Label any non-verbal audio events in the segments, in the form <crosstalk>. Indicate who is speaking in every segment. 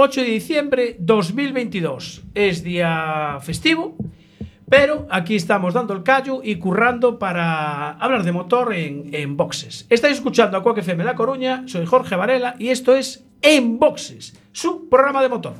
Speaker 1: 8 de diciembre 2022. Es día festivo, pero aquí estamos dando el callo y currando para hablar de motor en, en boxes. Estáis escuchando a Cuac FM La Coruña, soy Jorge Varela y esto es En Boxes, su programa de motor.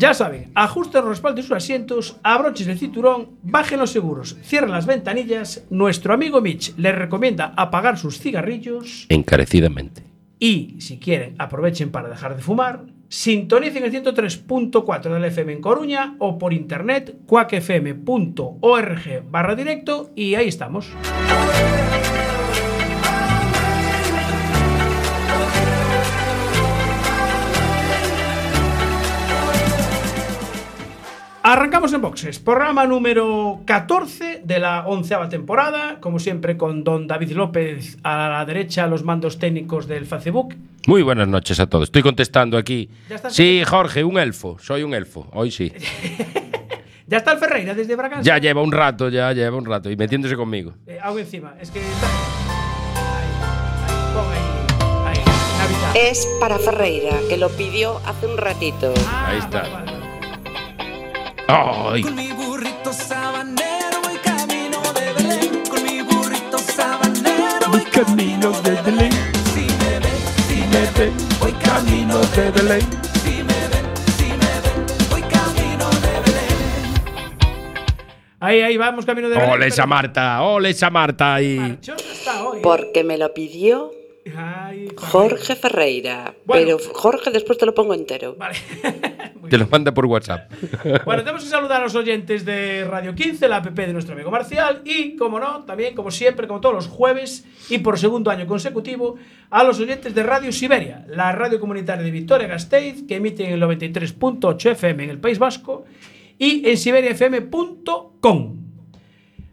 Speaker 1: Ya saben, ajusten los respaldos de sus asientos, abrochen el cinturón, bajen los seguros, cierren las ventanillas. Nuestro amigo Mitch les recomienda apagar sus cigarrillos
Speaker 2: Encarecidamente.
Speaker 1: y, si quieren, aprovechen para dejar de fumar. Sintonicen el 103.4 del FM en Coruña o por internet cuacfm.org barra directo y ahí estamos. Arrancamos en boxes, programa número 14 de la onceava temporada, como siempre con don David López a la derecha, los mandos técnicos del Facebook.
Speaker 2: Muy buenas noches a todos. Estoy contestando aquí.
Speaker 1: Ya está.
Speaker 2: Sí, Jorge, un elfo. Soy un elfo. Hoy sí. <laughs>
Speaker 1: Ya está el Ferreira desde Braganza.
Speaker 2: Ya lleva un rato, ya lleva un rato. Y metiéndose conmigo.
Speaker 1: Eh, algo encima, es que está... Ahí, ahí, pon ahí, ahí, Navidad.
Speaker 3: Es para Ferreira, que lo pidió hace un ratito.
Speaker 1: Ah,
Speaker 2: ahí está.
Speaker 1: vale, vale.
Speaker 2: ¡Ay!
Speaker 4: Con mi burrito sabanero voy camino de Belén. Con mi burrito sabanero voy camino de Belén. Si me ven, si me ven, voy camino de Belén. Si me ven, si me ven, voy camino de Belén.
Speaker 1: Ahí, ahí, vamos camino de Belén,
Speaker 2: ¡Ole esa Marta! ¡Ole esa Marta! ahí!
Speaker 1: Marchosa está hoy. ¿eh?
Speaker 3: Porque me lo pidió
Speaker 1: Ay,
Speaker 3: Jorge Ferreira.
Speaker 1: Bueno.
Speaker 3: Pero Jorge después te lo pongo entero.
Speaker 1: Vale. <laughs>
Speaker 2: Te lo manda por WhatsApp. <laughs>
Speaker 1: Bueno, tenemos que saludar a los oyentes de Radio 15, la app de nuestro amigo Marcial, y, como no, también, como siempre, como todos los jueves y por segundo año consecutivo, a los oyentes de Radio Siberia, la radio comunitaria de Victoria-Gasteiz, que emite en el 93.8 FM en el País Vasco y en siberiafm.com.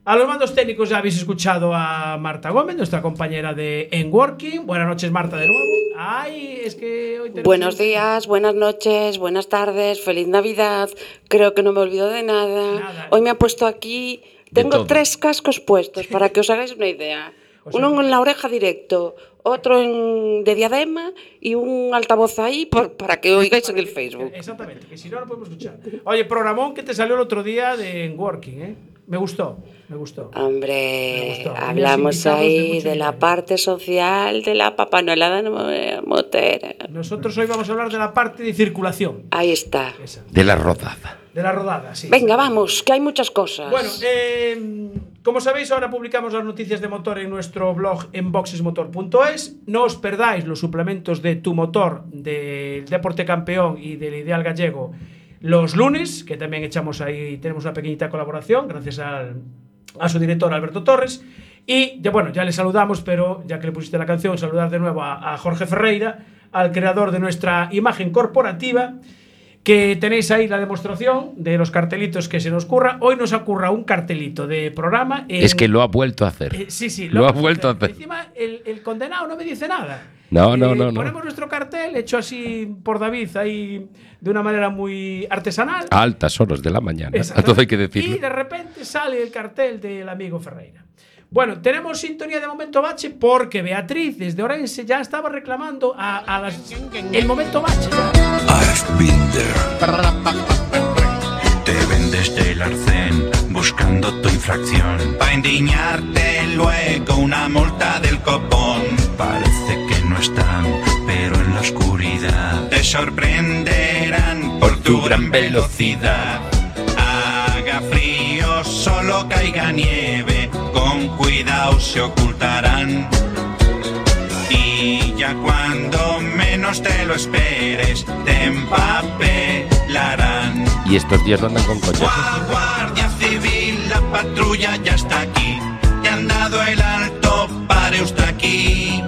Speaker 1: A los mandos técnicos ya habéis escuchado a Marta Gómez, nuestra compañera de En Working. Buenas noches, Marta, de nuevo. Ay, es que hoy tenemos
Speaker 3: Buenos días, buenas noches, buenas tardes, feliz Navidad. Creo que no me olvido de nada.
Speaker 1: Nada.
Speaker 3: Hoy me ha puesto aquí. Tengo tres cascos puestos para que os hagáis una idea. <laughs>
Speaker 1: O sea
Speaker 3: Uno en la oreja directo, otro en, de diadema y un altavoz ahí por- para que oigáis en el Facebook.
Speaker 1: Exactamente, que si no, no podemos escuchar. Oye, programón que te salió el otro día de En Working, ¿eh? Me gustó, me gustó. Me
Speaker 3: Hombre,
Speaker 1: gustó.
Speaker 3: Hablamos
Speaker 1: de
Speaker 3: ahí de la parte social de la papanolada mo- motera.
Speaker 1: Nosotros hoy vamos a hablar de la parte de circulación.
Speaker 3: Ahí está.
Speaker 1: Esa,
Speaker 2: De la rodada.
Speaker 1: de la rodada, sí.
Speaker 3: Venga, vamos, que hay muchas cosas.
Speaker 1: Bueno, eh, como sabéis, ahora publicamos las noticias de motor en nuestro blog en boxesmotor.es. No os perdáis los suplementos de Tu Motor, del Deporte Campeón y del Ideal Gallego los lunes, que también echamos ahí, tenemos una pequeñita colaboración, gracias al- a su director Alberto Torres. Y ya, bueno, ya le saludamos, pero ya que le pusiste la canción, saludar de nuevo a, a Jorge Ferreira, al creador de nuestra imagen corporativa que tenéis ahí la demostración de los cartelitos que se nos curra. Hoy nos ocurra un cartelito de programa. en-
Speaker 2: Es que lo ha vuelto a hacer.
Speaker 1: eh, sí, sí,
Speaker 2: Lo ha
Speaker 1: hemos
Speaker 2: vuelto a hacer.
Speaker 1: Encima, el, el condenado no me dice nada. Eh,
Speaker 2: No, no, no, no.
Speaker 1: Ponemos nuestro cartel hecho así por David, ahí de una manera muy artesanal.
Speaker 2: A altas horas de la mañana. <laughs> Todo hay que
Speaker 1: Y
Speaker 2: decirlo.
Speaker 1: de repente sale el cartel del amigo Ferreira. Bueno, tenemos sintonía de momento bache porque Beatriz desde Orense ya estaba reclamando a, a las- el momento bache.
Speaker 5: I've been there. Te vendes del arcén buscando tu infracción. Pa' indignarte luego una multa del copón. Parece que no están, pero en la oscuridad te sorprenderán por tu gran velocidad. Haga frío, solo caiga nieve, cuidado se ocultarán. Y ya cuando menos te lo esperes, te empapelarán.
Speaker 2: Y estos días andan con coches.
Speaker 5: Gua- Guardia Civil, la patrulla ya está aquí. Te han dado el alto, pare usted aquí.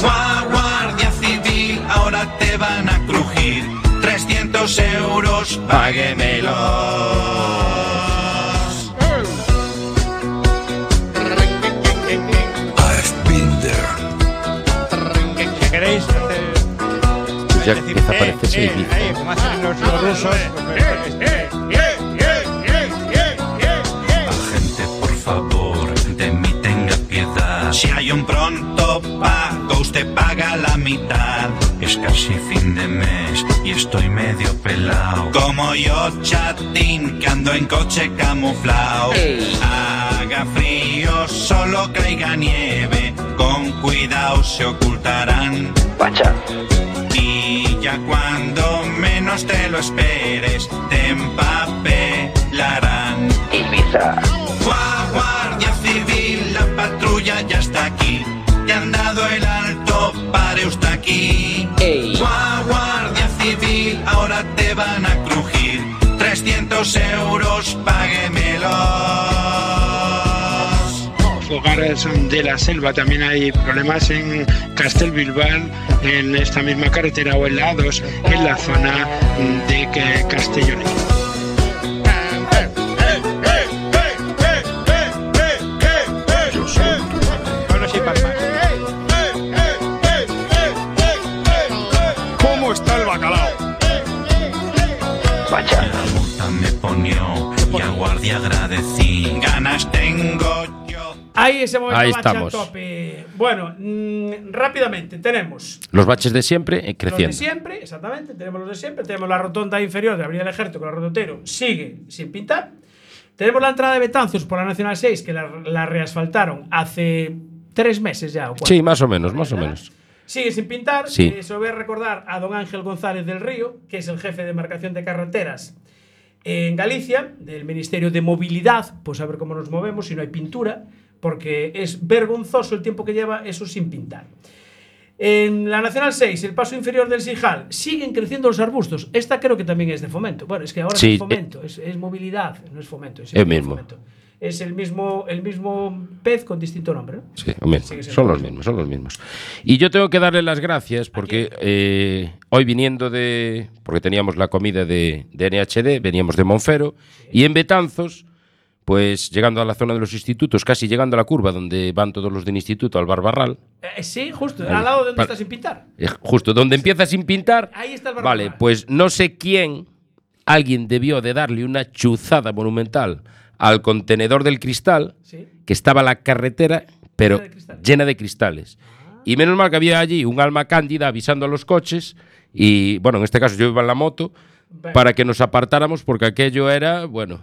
Speaker 5: Gua- Guardia Civil, ahora te van a crujir. 300 euros, páguemelos.
Speaker 2: Pues ya empieza a
Speaker 6: eh,
Speaker 2: parecerse
Speaker 6: eh,
Speaker 2: Ibiza.
Speaker 6: eh, como hacen los, los rusos.
Speaker 5: Gente, por favor, de mí tenga piedad. Si hay un pronto pago, usted paga la mitad. Es casi fin de mes y estoy medio pelado. Como yo, chatín, que ando en coche camuflado. Haga frío, solo caiga nieve. Con cuidado se ocultarán. Y ya cuando menos te lo esperes, te empapelarán. Gua- Guardia Civil, la patrulla ya está aquí. Te han dado el alto, pare usted aquí. Gua- Guardia Civil, ahora te van a crujir. 300 euros, páguemelos.
Speaker 7: Hogares de la selva también hay problemas en Castelbilbao, en esta misma carretera o en la A2, en la zona de
Speaker 6: palmas. ¿Cómo está el bacalao?
Speaker 5: La multa me ponió y al guardia agradecí. Ganas tengo.
Speaker 1: Ahí ese momento
Speaker 2: Ahí
Speaker 1: bache a
Speaker 2: estamos.
Speaker 1: tope. Bueno, mm, rápidamente tenemos
Speaker 2: Los baches de siempre eh,
Speaker 1: los de
Speaker 2: creciendo.
Speaker 1: siempre, exactamente, tenemos los de siempre, tenemos la rotonda inferior de la Avenida del Ejército con el rototero, sigue sin pintar. Tenemos la entrada de Betanzos por la Nacional 6, que la, la reasfaltaron hace tres meses ya. o.
Speaker 2: Sí, más o menos, más o menos.
Speaker 1: Sigue sin pintar.
Speaker 2: Sí.
Speaker 1: Eh, se lo voy a recordar a don Ángel González del Río, que es el jefe de marcación de carreteras en Galicia, del Ministerio de Movilidad, pues a ver cómo nos movemos si no hay pintura, porque es vergonzoso el tiempo que lleva eso sin pintar. En la Nacional 6, el paso inferior del Sijal, siguen creciendo los arbustos. Esta creo que también es de fomento. Bueno, es que ahora
Speaker 2: Sí,
Speaker 1: es fomento, es, es movilidad, no es fomento. Es
Speaker 2: El
Speaker 1: mismo
Speaker 2: mismo.
Speaker 1: fomento. Es el mismo, el mismo pez con distinto nombre. ¿no?
Speaker 2: Sí,
Speaker 1: siendo
Speaker 2: son
Speaker 1: lo
Speaker 2: los
Speaker 1: mismo.
Speaker 2: mismos, son los mismos. Y yo tengo que darle las gracias porque eh, hoy viniendo de. Porque teníamos la comida de, de NHD, veníamos de Monfero, y en Betanzos, pues llegando a la zona de los institutos, casi llegando a la curva donde van todos los del instituto al Barbarral,
Speaker 1: Eh, sí, justo,
Speaker 2: Ahí.
Speaker 1: al lado de donde está sin pintar.
Speaker 2: eh, justo donde empieza sin pintar.
Speaker 1: Ahí está el
Speaker 2: Vale,
Speaker 1: Barbarral.
Speaker 2: pues no sé quién, alguien debió de darle una chuzada monumental al contenedor del cristal
Speaker 1: Sí.
Speaker 2: que estaba la carretera, pero
Speaker 1: Llena de cristales.
Speaker 2: llena de cristales. Y menos mal que había allí un alma cándida avisando a los coches y, bueno, en este caso yo iba en la moto, para que nos apartáramos porque aquello era, bueno,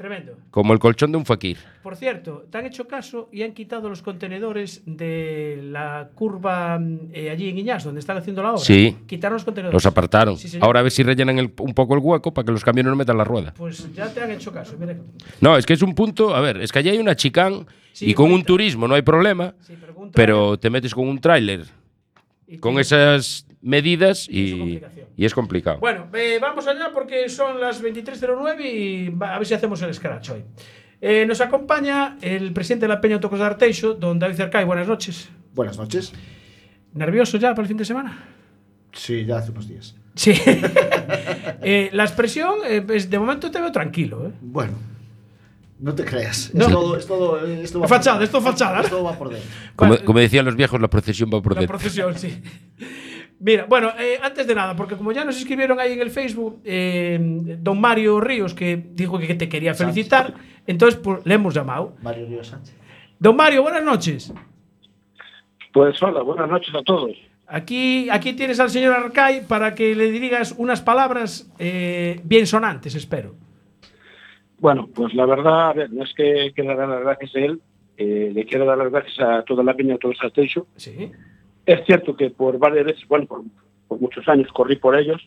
Speaker 1: Tremendo.
Speaker 2: como el colchón de un fakir.
Speaker 1: Por cierto, te han hecho caso y han quitado los contenedores de la curva eh, allí en Iñás, donde están haciendo la obra.
Speaker 2: Sí.
Speaker 1: Quitaron los contenedores.
Speaker 2: Los apartaron.
Speaker 1: Sí.
Speaker 2: Ahora a ver si rellenan el- un poco el hueco para que los camiones no metan la rueda.
Speaker 1: Pues ya te han hecho caso. mira.
Speaker 2: No, es que es un punto, a ver, es que allí hay una chicán
Speaker 1: Sí,
Speaker 2: y con un turismo no hay problema,
Speaker 1: Sí, pregunta-
Speaker 2: pero te metes con un tráiler con esas medidas y, y es complicado.
Speaker 1: Bueno, eh, vamos allá porque son las 23.09 y a ver si hacemos el scratch hoy. Eh, nos acompaña el presidente de la Peña Tocos de Arteixo, don David Cercay. Buenas noches.
Speaker 8: Buenas noches.
Speaker 1: ¿Nervioso ya para el fin de semana?
Speaker 8: Sí, ya hace unos días.
Speaker 1: Sí. <laughs> Eh, la expresión, eh, pues, de momento te veo tranquilo. ¿eh?
Speaker 8: Bueno, no te creas.
Speaker 1: No.
Speaker 8: Es todo, es todo, eh, esto va por
Speaker 1: Fachada,
Speaker 8: dentro.
Speaker 1: esto fachada.
Speaker 8: Esto va por dentro.
Speaker 2: como, como decían los viejos, la procesión va por
Speaker 1: La
Speaker 2: dentro.
Speaker 1: procesión, sí. Mira, bueno, eh, antes de nada, porque como ya nos escribieron ahí en el Facebook, eh, don Mario Ríos, que dijo que te quería felicitar, entonces pues, le hemos llamado.
Speaker 8: Mario Río Sánchez.
Speaker 1: Don Mario, buenas noches.
Speaker 7: Pues hola, buenas noches a todos.
Speaker 1: Aquí, aquí tienes al señor Arcay para que le digas unas palabras eh, bien sonantes, espero.
Speaker 7: Bueno, pues la verdad, a ver, no es que quiera dar las gracias a él, eh, le quiero dar las gracias a toda la peña, a todo el.
Speaker 1: Sí.
Speaker 7: Es cierto que por varias veces, bueno, por, por muchos años corrí por ellos.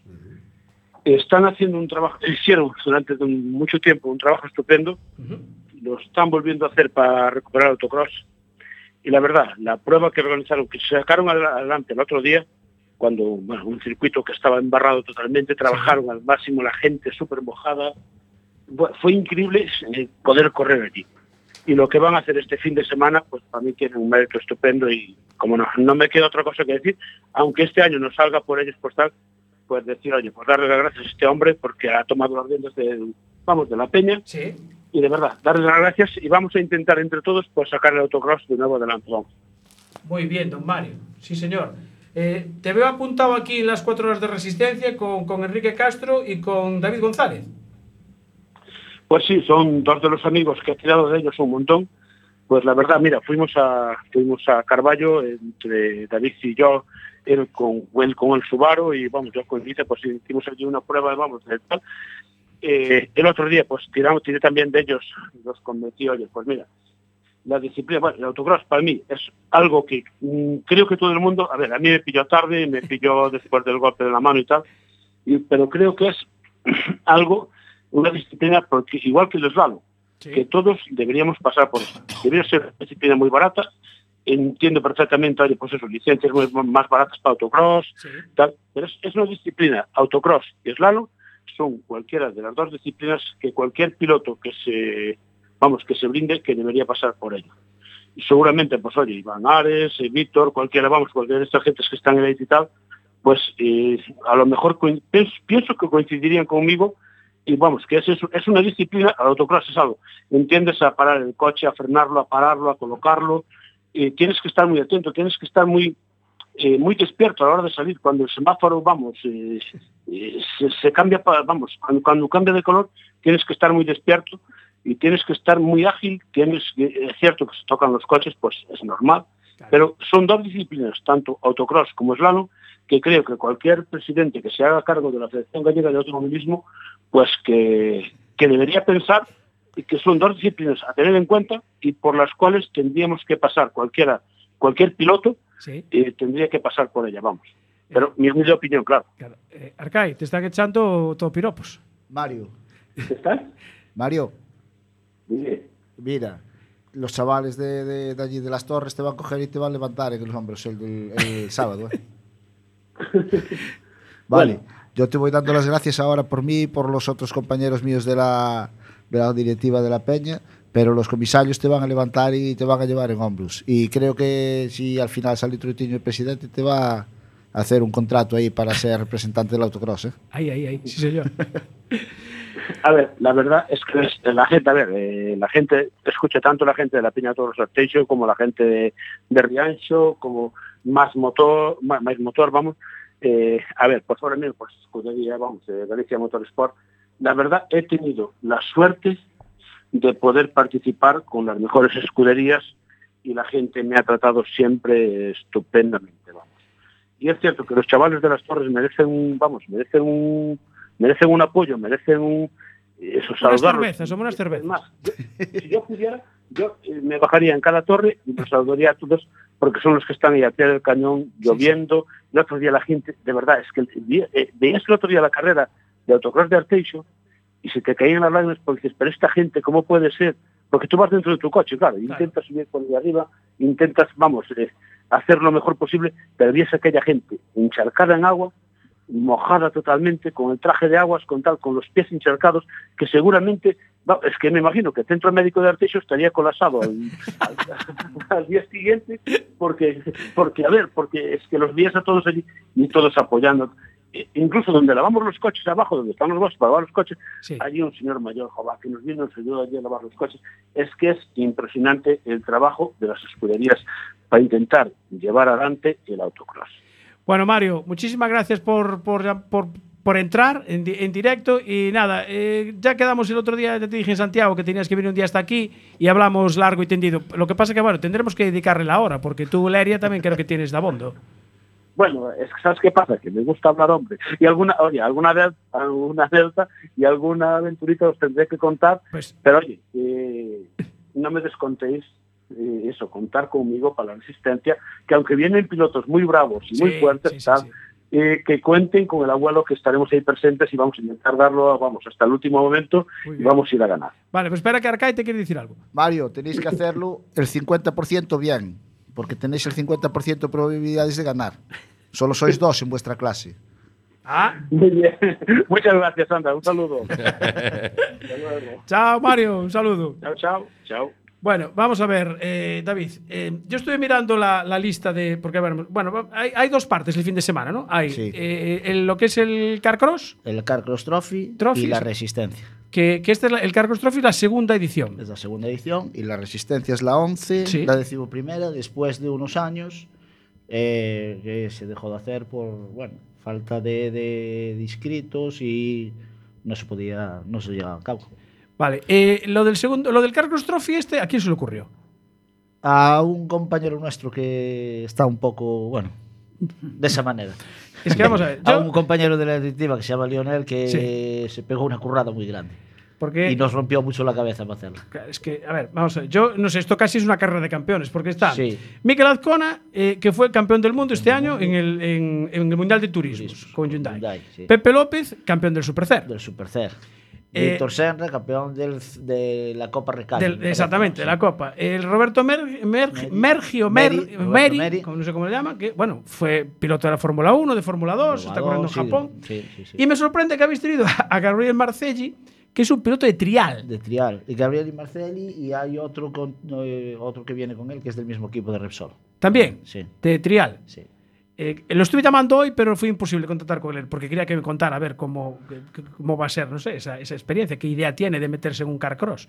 Speaker 7: Están haciendo un trabajo, hicieron durante mucho tiempo un trabajo estupendo, lo están volviendo a hacer para recuperar autocross. Y la verdad, la prueba que organizaron, que se sacaron adelante el otro día,
Speaker 9: cuando, bueno, un circuito que estaba embarrado totalmente, trabajaron al máximo, la gente súper mojada. Fue increíble eh, poder correr allí. Y lo que van a hacer este fin de semana, pues para mí tiene un mérito estupendo y como no, no me queda otra cosa que decir, aunque este año no salga por ellos postal, pues decir, oye, pues darle las gracias a este hombre porque ha tomado las riendas de, vamos, de la peña.
Speaker 1: Sí.
Speaker 9: Y de verdad, darle las gracias y vamos a intentar entre todos pues sacar el autocross de nuevo adelante.
Speaker 1: Muy bien, don Mario. Sí, señor. Eh, te veo apuntado aquí en las cuatro horas de resistencia con, con Enrique Castro y con David González.
Speaker 9: Pues sí, son dos de los amigos que he tirado de ellos un montón. Pues la verdad, mira, fuimos a fuimos a Carballo entre David y yo, él con él con el Subaru y vamos, yo con Lice, pues hicimos allí una prueba, vamos, de tal. Eh, el otro día, pues tiramos, tiré también de ellos, los convencí, oye, pues mira, la disciplina, bueno, el autocross para mí es algo que mm, creo que todo el mundo, a ver, a mí me pilló tarde, me pilló después del golpe de la mano y tal, y- pero creo que es <clears throat> algo, una disciplina, porque igual que el slalom, que todos deberíamos pasar por eso. Debería ser una disciplina muy barata, entiendo perfectamente, oye, pues eso, licencias muy- más baratas para autocross, tal, pero es, es una disciplina, autocross y slalom, son cualquiera de las dos disciplinas que cualquier piloto que se, vamos, que se brinde, que debería pasar por ello. Y seguramente, pues oye, Iván Ares, eh, Víctor, cualquiera, vamos, cualquiera de estas gentes que están en el y tal, pues eh, a lo mejor pienso que coincidirían conmigo y vamos, que es, es una disciplina, el autocross es algo, entiendes a parar el coche, a frenarlo, a pararlo, a colocarlo, eh, tienes que estar muy atento, tienes que estar muy eh, muy despierto a la hora de salir, cuando el semáforo, vamos, eh, eh, se, se cambia, pa- vamos, cuando, cuando cambia de color, tienes que estar muy despierto y tienes que estar muy ágil, tienes que- es cierto que se tocan los coches, pues es normal, pero son dos disciplinas, tanto autocross como slalom, que creo que cualquier presidente que se haga cargo de la Federación Gallega de Automovilismo, pues que, que debería pensar y que son dos disciplinas a tener en cuenta y por las cuales tendríamos que pasar cualquiera, cualquier piloto
Speaker 1: Sí.
Speaker 9: eh, tendría que pasar por ella, vamos. Pero mi humilde opinión, claro.
Speaker 1: Eh, Arcai, te están echando todo piropos.
Speaker 8: Mario.
Speaker 9: ¿Estás?
Speaker 8: Mario,
Speaker 9: Dime.
Speaker 8: mira, los chavales de, de- de allí de las torres te van a coger y te van a levantar en los hombros el, del- el sábado. ¿eh? <laughs> Vale, yo te voy dando las gracias ahora por mí y por los otros compañeros míos de la, de la directiva de la Peña, pero los comisarios te van a levantar y te van a llevar en hombros. Y creo que si al final sale Trutiño el presidente, te va a hacer un contrato ahí para ser representante del autocross. ¿eh?
Speaker 1: Ahí, ahí, ahí. Sí, señor. <laughs>
Speaker 9: A ver, la verdad es que es- la gente, a ver, eh, la gente escucha tanto la gente de la Piña Toros Arteixo como la gente de, de Riancho, como más motor, más, más motor, vamos. Eh, a ver, pues ahora mismo, pues escudería, vamos, eh, Galicia Motorsport. La verdad, he tenido la suerte de poder participar con las mejores escuderías y la gente me ha tratado siempre estupendamente, vamos. Y es cierto que los chavales de las torres merecen un, vamos, merecen un, merecen un apoyo, merecen un, eso,
Speaker 1: Unas cervezas, somos unas cervezas.
Speaker 9: si yo pudiera, yo eh, me bajaría en cada torre y los saludaría a todos porque son los que están ahí al pie del cañón, lloviendo. El otro día la gente, de verdad, es que eh, veías el otro día la carrera de autocross de Arteixo y se te caían las lágrimas porque dices, pero esta gente, ¿cómo puede ser? Porque tú vas dentro de tu coche, claro, intentas subir por ahí arriba, intentas, vamos, eh, hacer lo mejor posible, pero ves aquella gente encharcada en agua, mojada totalmente, con el traje de aguas, con tal, con los pies encharcados, que seguramente, va, es que me imagino que el centro médico de Arteixo estaría colapsado al, al- al día siguiente, porque, porque, a ver, porque es que los días a todos allí y todos apoyando. E- Incluso donde lavamos los coches abajo, donde están los botes para lavar los coches, hay un señor mayor, joven, que nos vino nos ayudó allí a lavar los coches. Es que es impresionante el trabajo de las escuderías para intentar llevar adelante el autocross.
Speaker 1: Bueno, Mario, muchísimas gracias por, por, por, por entrar en, en directo. Y nada, eh, ya quedamos el otro día, ya te dije en Santiago que tenías que venir un día hasta aquí y hablamos largo y tendido. Lo que pasa que, bueno, tendremos que dedicarle la hora, porque tú, Leria, también creo que tienes de abondo.
Speaker 9: Bueno, es que ¿sabes qué pasa? Que me gusta hablar, hombre. Y alguna, oye, alguna vez, alguna anécdota y alguna aventurita os tendré que contar. Pero oye, eh, no me descontéis eh, eso, contar conmigo para la resistencia, que aunque vienen pilotos muy bravos y muy
Speaker 1: Sí,
Speaker 9: fuertes,
Speaker 1: sí, sí,
Speaker 9: tal. Eh, que cuenten con el abuelo que estaremos ahí presentes y vamos a intentar darlo, vamos, hasta el último momento y vamos a ir a ganar.
Speaker 1: Vale, pues espera que Arcai te quiere decir algo.
Speaker 8: Mario, tenéis que hacerlo el 50% bien, porque tenéis el 50% de probabilidades de ganar. Solo sois dos en vuestra clase.
Speaker 1: Ah,
Speaker 9: Muy bien. <laughs> Muchas gracias, Sandra. Un saludo. Hasta <laughs> luego.
Speaker 1: chao Mario, un saludo.
Speaker 9: Chao, chao. Chao.
Speaker 1: Bueno, vamos a ver, eh, David. eh, yo estoy mirando la, la lista de. Porque, bueno, bueno, hay, hay dos partes el fin de semana, ¿no? Hay
Speaker 8: Sí.
Speaker 1: eh, el- lo que es el Carcross,
Speaker 8: El Carcross Trophy,
Speaker 1: Trophy,
Speaker 8: y la. Resistencia.
Speaker 1: que, que este es la- el Carcross Trophy, la segunda edición.
Speaker 8: Es la segunda edición y la Resistencia es la 11,
Speaker 1: Sí.
Speaker 8: la decimoprimera, después de unos años eh, que se dejó de hacer por, bueno, falta de, de- de inscritos y no se podía, no se llevaba a cabo.
Speaker 1: Vale, eh, lo del segundo, lo del Carcross Trophy, este, ¿a quién se le ocurrió?
Speaker 8: A un compañero nuestro que está un poco, bueno, de esa manera. <laughs>
Speaker 1: Es que vamos a ver, <laughs>
Speaker 8: a
Speaker 1: yo-
Speaker 8: un compañero de la directiva que se llama Lionel que
Speaker 1: Sí.
Speaker 8: se pegó una currada muy grande.
Speaker 1: Porque
Speaker 8: Y nos rompió mucho la cabeza para hacerla.
Speaker 1: Claro, Es que, a ver, vamos a ver. Yo no sé, esto casi es una carrera de campeones, porque está
Speaker 8: Sí.
Speaker 1: Mikel Azcona, eh, que fue campeón del mundo este año en el, en, en el Mundial de Turismo con Hyundai.
Speaker 8: Hyundai, sí.
Speaker 1: Pepe López, campeón del Supercer.
Speaker 8: Del Supercer.
Speaker 1: Eh,
Speaker 8: Víctor Senra, campeón del- de la Copa Recalde.
Speaker 1: Del- exactamente,
Speaker 8: ¿no?
Speaker 1: la Copa. El Roberto Mer- Mer- Mergio, Mer-
Speaker 8: Meri, Roberto
Speaker 1: Meri,
Speaker 8: Meri.
Speaker 1: como no sé cómo le llama, que bueno, fue piloto de la Fórmula 1, de Fórmula 2, está corriendo en
Speaker 8: sí,
Speaker 1: Japón.
Speaker 8: Sí, sí, sí.
Speaker 1: Y me sorprende que habéis tenido a Gabriel Marcelli, que es un piloto de trial.
Speaker 8: De Trial. Y Gabriel y Marcelli, y hay otro, con, eh, otro que viene con él, que es del mismo equipo de Repsol.
Speaker 1: También,
Speaker 8: Sí,
Speaker 1: de trial.
Speaker 8: sí.
Speaker 1: Eh, lo estuve llamando hoy, pero fue imposible contactar con él, porque quería que me contara a ver cómo, cómo va a ser, no sé, esa, esa experiencia, qué idea tiene de meterse en un carcross.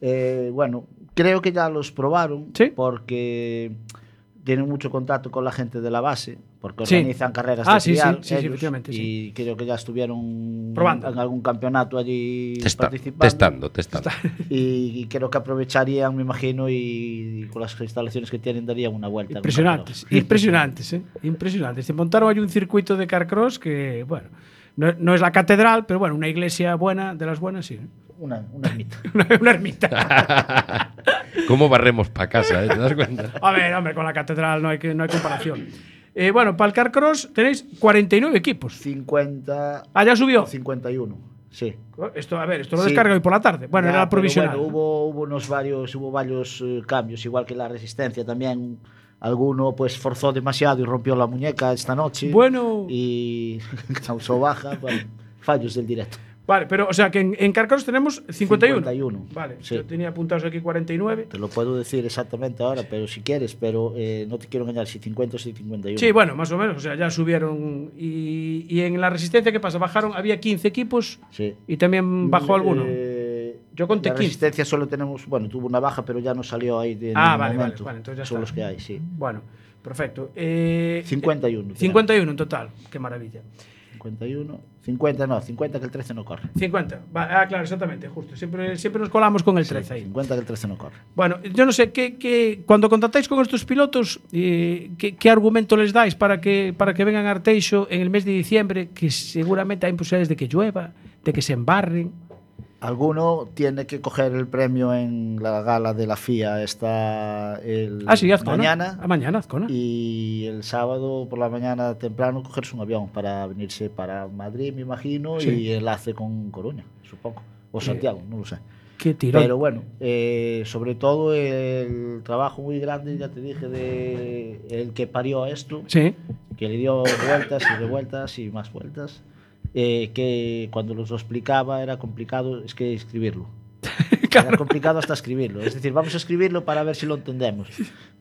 Speaker 8: Eh, bueno, creo que ya los probaron
Speaker 1: Sí.
Speaker 8: porque tienen mucho contacto con la gente de la base, porque
Speaker 1: Sí.
Speaker 8: organizan carreras
Speaker 1: Ah,
Speaker 8: de
Speaker 1: sí,
Speaker 8: trial
Speaker 1: sí, sí,
Speaker 8: ellos,
Speaker 1: efectivamente,
Speaker 8: y creo que ya estuvieron
Speaker 1: Probando.
Speaker 8: en algún campeonato allí
Speaker 2: Testa-
Speaker 8: participando.
Speaker 2: testando, testando. <laughs>
Speaker 8: Y, y creo que aprovecharían, me imagino, y, y con las instalaciones que tienen darían una vuelta.
Speaker 1: Impresionantes, impresionantes, ¿eh? Impresionantes. Se montaron ahí un circuito de carcross que, bueno, no, no es la catedral, pero bueno, una iglesia buena, de las buenas, sí.
Speaker 8: Una, una ermita. <laughs>
Speaker 1: Una, una ermita. <laughs>
Speaker 2: ¿Cómo barremos para casa? eh? ¿Te das cuenta? <laughs>
Speaker 1: A ver, hombre, con la catedral no hay, que, no hay comparación. Eh, bueno, para el carcross tenéis 49 equipos.
Speaker 8: 50.
Speaker 1: Ah, ya subió.
Speaker 8: 51. Sí.
Speaker 1: Esto, a ver, esto lo
Speaker 8: Sí.
Speaker 1: descarga hoy por la tarde. Bueno,
Speaker 8: Ya,
Speaker 1: era provisional.
Speaker 8: bueno, hubo, hubo unos varios, hubo varios eh, cambios, igual que la resistencia también. Alguno pues forzó demasiado y rompió la muñeca esta noche.
Speaker 1: Bueno.
Speaker 8: Y <laughs> causó baja. bueno, fallos del directo.
Speaker 1: Vale, pero o sea que en, en carcross tenemos 51.
Speaker 8: 51.
Speaker 1: Vale,
Speaker 8: Sí.
Speaker 1: yo tenía apuntados aquí 49.
Speaker 8: Te lo puedo decir exactamente ahora, pero si quieres, pero eh, no te quiero engañar, si 50 o si 51.
Speaker 1: Sí, bueno, más o menos, o sea, ya subieron. Y, y en la resistencia, ¿qué pasa? Bajaron, había 15 equipos
Speaker 8: Sí.
Speaker 1: y también bajó alguno.
Speaker 8: Eh,
Speaker 1: Yo conté
Speaker 8: la
Speaker 1: 15.
Speaker 8: resistencia solo tenemos, bueno, tuvo una baja, pero ya no salió ahí de
Speaker 1: Ah, vale, vale,
Speaker 8: momento.
Speaker 1: vale, entonces ya
Speaker 8: Son
Speaker 1: está.
Speaker 8: los que hay, sí.
Speaker 1: Bueno, perfecto. Eh,
Speaker 8: 51. tenemos.
Speaker 1: 51 en total, qué maravilla.
Speaker 8: 51. 50 no, 50 que el 13 no corre.
Speaker 1: 50. Va- ah, claro, exactamente, justo. Siempre, siempre nos colamos con el 13 ahí.
Speaker 8: 50 que el 13 no corre.
Speaker 1: Bueno, yo no sé, ¿qué, qué- cuando contactáis con estos pilotos, eh, ¿qué, qué argumento les dais para que, para que vengan a Arteixo en el mes de diciembre, que seguramente hay posibilidades de que llueva, de que se embarren?
Speaker 8: Alguno tiene que coger el premio en la gala de la FIA esta el
Speaker 1: Ah, sí, Azcona.
Speaker 8: mañana
Speaker 1: Ah, mañana, Azcona.
Speaker 8: y el sábado por la mañana temprano cogerse un avión para venirse para Madrid, me imagino,
Speaker 1: Sí.
Speaker 8: y enlace con Coruña, supongo, o Santiago, no lo sé.
Speaker 1: Qué tirón.
Speaker 8: Pero bueno, eh, sobre todo el trabajo muy grande, ya te dije, de el que parió esto,
Speaker 1: Sí.
Speaker 8: que le dio vueltas y revueltas y más vueltas, eh, que cuando nos lo explicaba era complicado, es que escribirlo. <laughs> Era complicado hasta escribirlo. Es decir, vamos a escribirlo para ver si lo entendemos.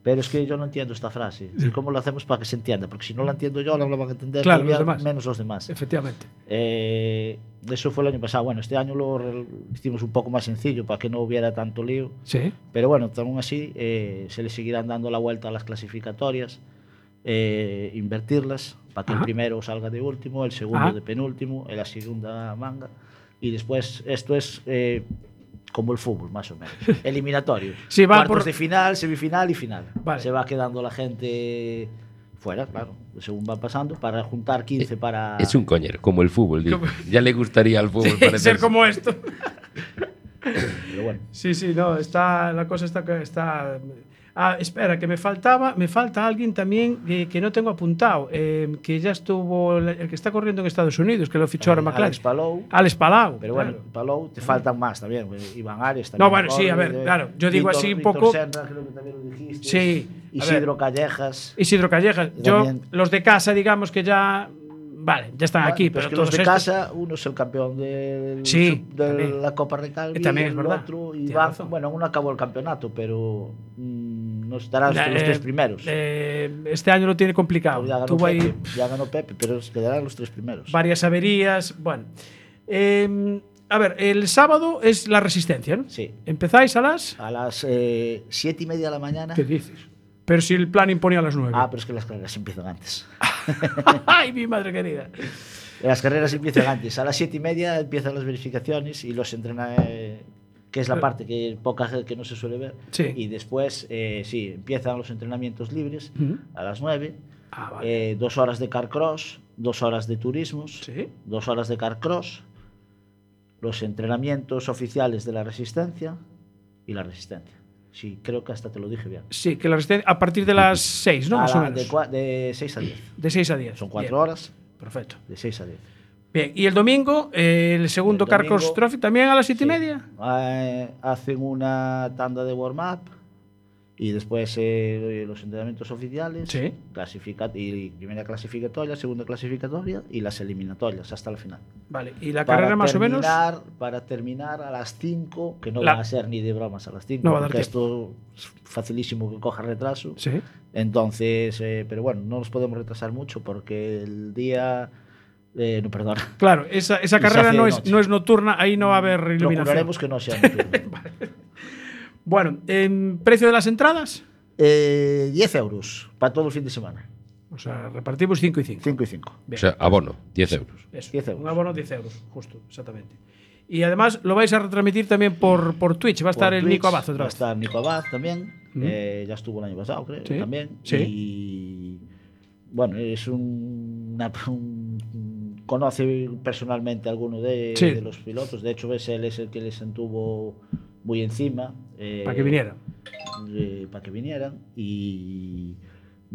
Speaker 8: Pero es que yo no entiendo esta frase. ¿Y cómo lo hacemos para que se entienda? Porque si no la entiendo yo, no la van a entender
Speaker 1: Claro,
Speaker 8: todavía
Speaker 1: los demás.
Speaker 8: menos los demás.
Speaker 1: Efectivamente.
Speaker 8: Eh, eso fue el año pasado. Bueno, este año lo hicimos un poco más sencillo para que no hubiera tanto lío.
Speaker 1: Sí.
Speaker 8: Pero bueno, aún así eh, se le seguirán dando la vuelta a las clasificatorias, eh, invertirlas para que
Speaker 1: Ajá.
Speaker 8: el primero salga de último, el segundo
Speaker 1: Ajá.
Speaker 8: de penúltimo, en la segunda manga. Y después esto es eh, como el fútbol, más o menos. <laughs> Eliminatorio.
Speaker 1: Sí, va
Speaker 8: Cuartos
Speaker 1: por-
Speaker 8: de final, semifinal y final.
Speaker 1: Vale.
Speaker 8: Se va quedando la gente fuera, claro, según va pasando, para juntar 15 para...
Speaker 2: Es un coñero, como el fútbol. digo. Ya le gustaría al fútbol <laughs> parecerse.
Speaker 1: ser como esto. <laughs>
Speaker 8: Pero bueno.
Speaker 1: Sí, sí, no, está, la cosa está, está... Ah, espera, que me faltaba, me falta alguien también que, que no tengo apuntado, eh, que ya estuvo, el que está corriendo en Estados Unidos, que lo fichó ahora McLaren.
Speaker 8: Alex Palou.
Speaker 1: Alex Palau.
Speaker 8: Pero
Speaker 1: claro.
Speaker 8: bueno, Palou te faltan más también. pues, Iván Ares también.
Speaker 1: No, bueno, sí, a ver,
Speaker 8: corre,
Speaker 1: claro, yo digo
Speaker 8: Víctor-
Speaker 1: así un poco-
Speaker 8: Senra, creo que también lo dijiste.
Speaker 1: Sí,
Speaker 8: Isidro Callejas.
Speaker 1: Isidro Callejas. Yo, los de casa, digamos que ya. Vale, ya están
Speaker 8: Bueno,
Speaker 1: aquí,
Speaker 8: pero
Speaker 1: pero
Speaker 8: es que
Speaker 1: todos
Speaker 8: los de
Speaker 1: estos-
Speaker 8: casa, uno es el campeón del,
Speaker 1: Sí,
Speaker 8: de
Speaker 1: también.
Speaker 8: la Copa Recalvi,
Speaker 1: Eh, también es
Speaker 8: el
Speaker 1: verdad.
Speaker 8: otro, y van- bueno, uno acabó el campeonato, pero mm, no estará entre los
Speaker 1: Eh,
Speaker 8: tres primeros.
Speaker 1: eh, este año lo tiene complicado.
Speaker 8: ya, ganó
Speaker 1: Tuvo ahí
Speaker 8: Pepe, ya ganó Pepe, pero quedarán los tres primeros.
Speaker 1: varias averías. Bueno. Eh, a ver, el sábado es la resistencia, ¿no?
Speaker 8: Sí.
Speaker 1: ¿Empezáis a las?
Speaker 8: A las eh, siete y media de la mañana.
Speaker 1: ¿Qué dices? Pero si el plan imponía a las nueve.
Speaker 8: Ah, pero es que las carreras empiezan antes. <laughs>
Speaker 1: ¡Ay, mi madre querida!
Speaker 8: Las carreras empiezan antes. A las siete y media empiezan las verificaciones y los entrena, eh, que es la parte que poca que no se suele ver.
Speaker 1: Sí.
Speaker 8: Y después, eh, sí, empiezan los entrenamientos libres
Speaker 1: Ujú.
Speaker 8: a las nueve.
Speaker 1: Ah, vale.
Speaker 8: Eh, dos horas de carcross, dos horas de turismos,
Speaker 1: Sí.
Speaker 8: dos horas de carcross, los entrenamientos oficiales de la resistencia y la resistencia. Sí, creo que hasta te lo dije bien.
Speaker 1: Sí, que la resistencia a partir de las 6, ¿no?
Speaker 8: A
Speaker 1: Más o
Speaker 8: la-
Speaker 1: menos.
Speaker 8: de, de 6 a 10.
Speaker 1: De 6 a 10.
Speaker 8: Son cuatro
Speaker 1: Bien,
Speaker 8: horas,
Speaker 1: Perfecto.
Speaker 8: de 6 a 10.
Speaker 1: Bien, y el domingo, eh, el segundo
Speaker 8: El
Speaker 1: Carcross Trophy también a las 7
Speaker 8: Sí.
Speaker 1: y media.
Speaker 8: Eh, hacen una tanda de warm-up y después eh, los entrenamientos oficiales,
Speaker 1: Sí.
Speaker 8: clasifica y primera clasificatoria, segunda clasificatoria y las eliminatorias hasta la final.
Speaker 1: Vale, y la
Speaker 8: Para
Speaker 1: carrera más o menos.
Speaker 8: terminar- Para terminar a las 5, que no
Speaker 1: La-
Speaker 8: va a ser ni de bromas a las 5,
Speaker 1: No
Speaker 8: porque esto es facilísimo que coja retraso.
Speaker 1: Sí.
Speaker 8: Entonces, eh, pero bueno, no nos podemos retrasar mucho porque el día... eh, no, perdón.
Speaker 1: Claro, esa, esa carrera no es, no es nocturna, ahí no va a haber iluminación.
Speaker 8: Procuraremos que no sea nocturno. <laughs>
Speaker 1: Bueno, ¿en precio de las entradas?
Speaker 8: Eh, 10 euros para todo el fin de semana.
Speaker 1: O sea, repartimos 5 y 5.
Speaker 8: 5 y 5.
Speaker 2: O sea, abono, 10 euros.
Speaker 1: Eso,
Speaker 8: 10 euros.
Speaker 1: Un abono 10 euros, justo, exactamente. Y además lo vais a retransmitir también por, por Twitch. Va a estar
Speaker 8: Por
Speaker 1: el
Speaker 8: Twitch
Speaker 1: Nico Abad otra
Speaker 8: Va a
Speaker 1: vez.
Speaker 8: estar Nico Abad también.
Speaker 1: Ujú.
Speaker 8: Eh, ya estuvo el año pasado, creo.
Speaker 1: Sí,
Speaker 8: También.
Speaker 1: sí.
Speaker 8: Y bueno, es un, una- un- Conoce personalmente a alguno de,
Speaker 1: Sí.
Speaker 8: de los pilotos. De hecho, ves, él es el que les antuvo muy encima. eh,
Speaker 1: Para que viniera.
Speaker 8: eh, para que vinieran. Y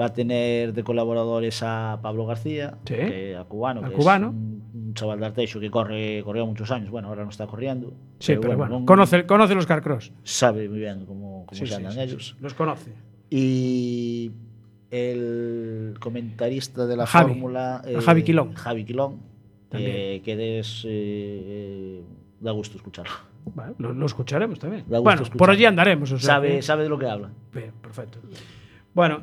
Speaker 8: va a tener de colaboradores a Pablo García,
Speaker 1: Sí.
Speaker 8: que- a cubano,
Speaker 1: Al
Speaker 8: que
Speaker 1: cubano.
Speaker 8: es un, un chaval de Arteixo que corre, corrió muchos años. Bueno, ahora no está corriendo.
Speaker 1: Sí, pero, bueno,
Speaker 8: no-
Speaker 1: conoce, conoce los Carcross.
Speaker 8: sabe muy bien cómo, cómo
Speaker 1: Sí,
Speaker 8: se andan ellos.
Speaker 1: Los conoce.
Speaker 8: Y el comentarista de la
Speaker 1: Javi.
Speaker 8: fórmula.
Speaker 1: A Javi Quilón.
Speaker 8: Javi Quilón. Eh, que es. eh, eh, da gusto escucharlo.
Speaker 1: Bueno, lo, lo escucharemos también. Bueno, por allí andaremos. O sea
Speaker 8: sabe, sabe de lo que habla.
Speaker 1: Bien, perfecto. Bueno,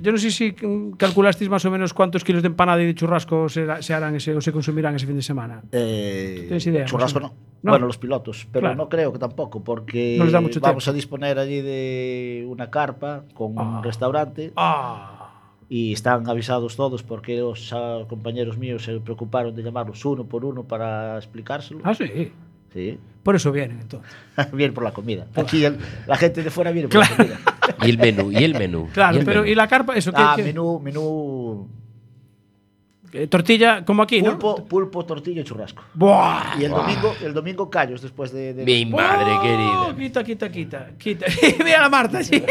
Speaker 1: Yo no sé si calculasteis más o menos cuántos kilos de empanada y de churrasco se, se harán ese, o se consumirán ese fin de semana.
Speaker 8: Eh,
Speaker 1: ¿Tienes idea?
Speaker 8: Churrasco no.
Speaker 1: no.
Speaker 8: Bueno, los pilotos, pero
Speaker 1: claro.
Speaker 8: no creo que tampoco, porque
Speaker 1: no
Speaker 8: vamos
Speaker 1: tiempo.
Speaker 8: a disponer allí de una carpa con
Speaker 1: ah.
Speaker 8: un restaurante.
Speaker 1: Ah.
Speaker 8: Y están avisados todos porque os ah, compañeros míos se preocuparon de llamarlos uno por uno para explicárselo.
Speaker 1: Ah, sí.
Speaker 8: Sí,
Speaker 1: Por eso vienen entonces. <laughs>
Speaker 8: vienen por la comida. Aquí el- la gente de fuera viene por la comida. <laughs>
Speaker 2: Y el menú, y el menú. <laughs>
Speaker 1: Claro,
Speaker 2: y el
Speaker 1: pero
Speaker 2: menú.
Speaker 1: ¿y la carpa? Eso, ¿qué,
Speaker 8: Ah,
Speaker 1: qué?
Speaker 8: menú, menú
Speaker 1: Eh, tortilla, como aquí, ¿no?
Speaker 8: pulpo, pulpo, tortilla y churrasco.
Speaker 1: ¡Buah!
Speaker 8: Y el domingo, el domingo callos después de, de-
Speaker 2: Mi madre
Speaker 1: ¡Oh!
Speaker 2: querida.
Speaker 1: Quita, quita, quita. quita. Mira la Marta, sí.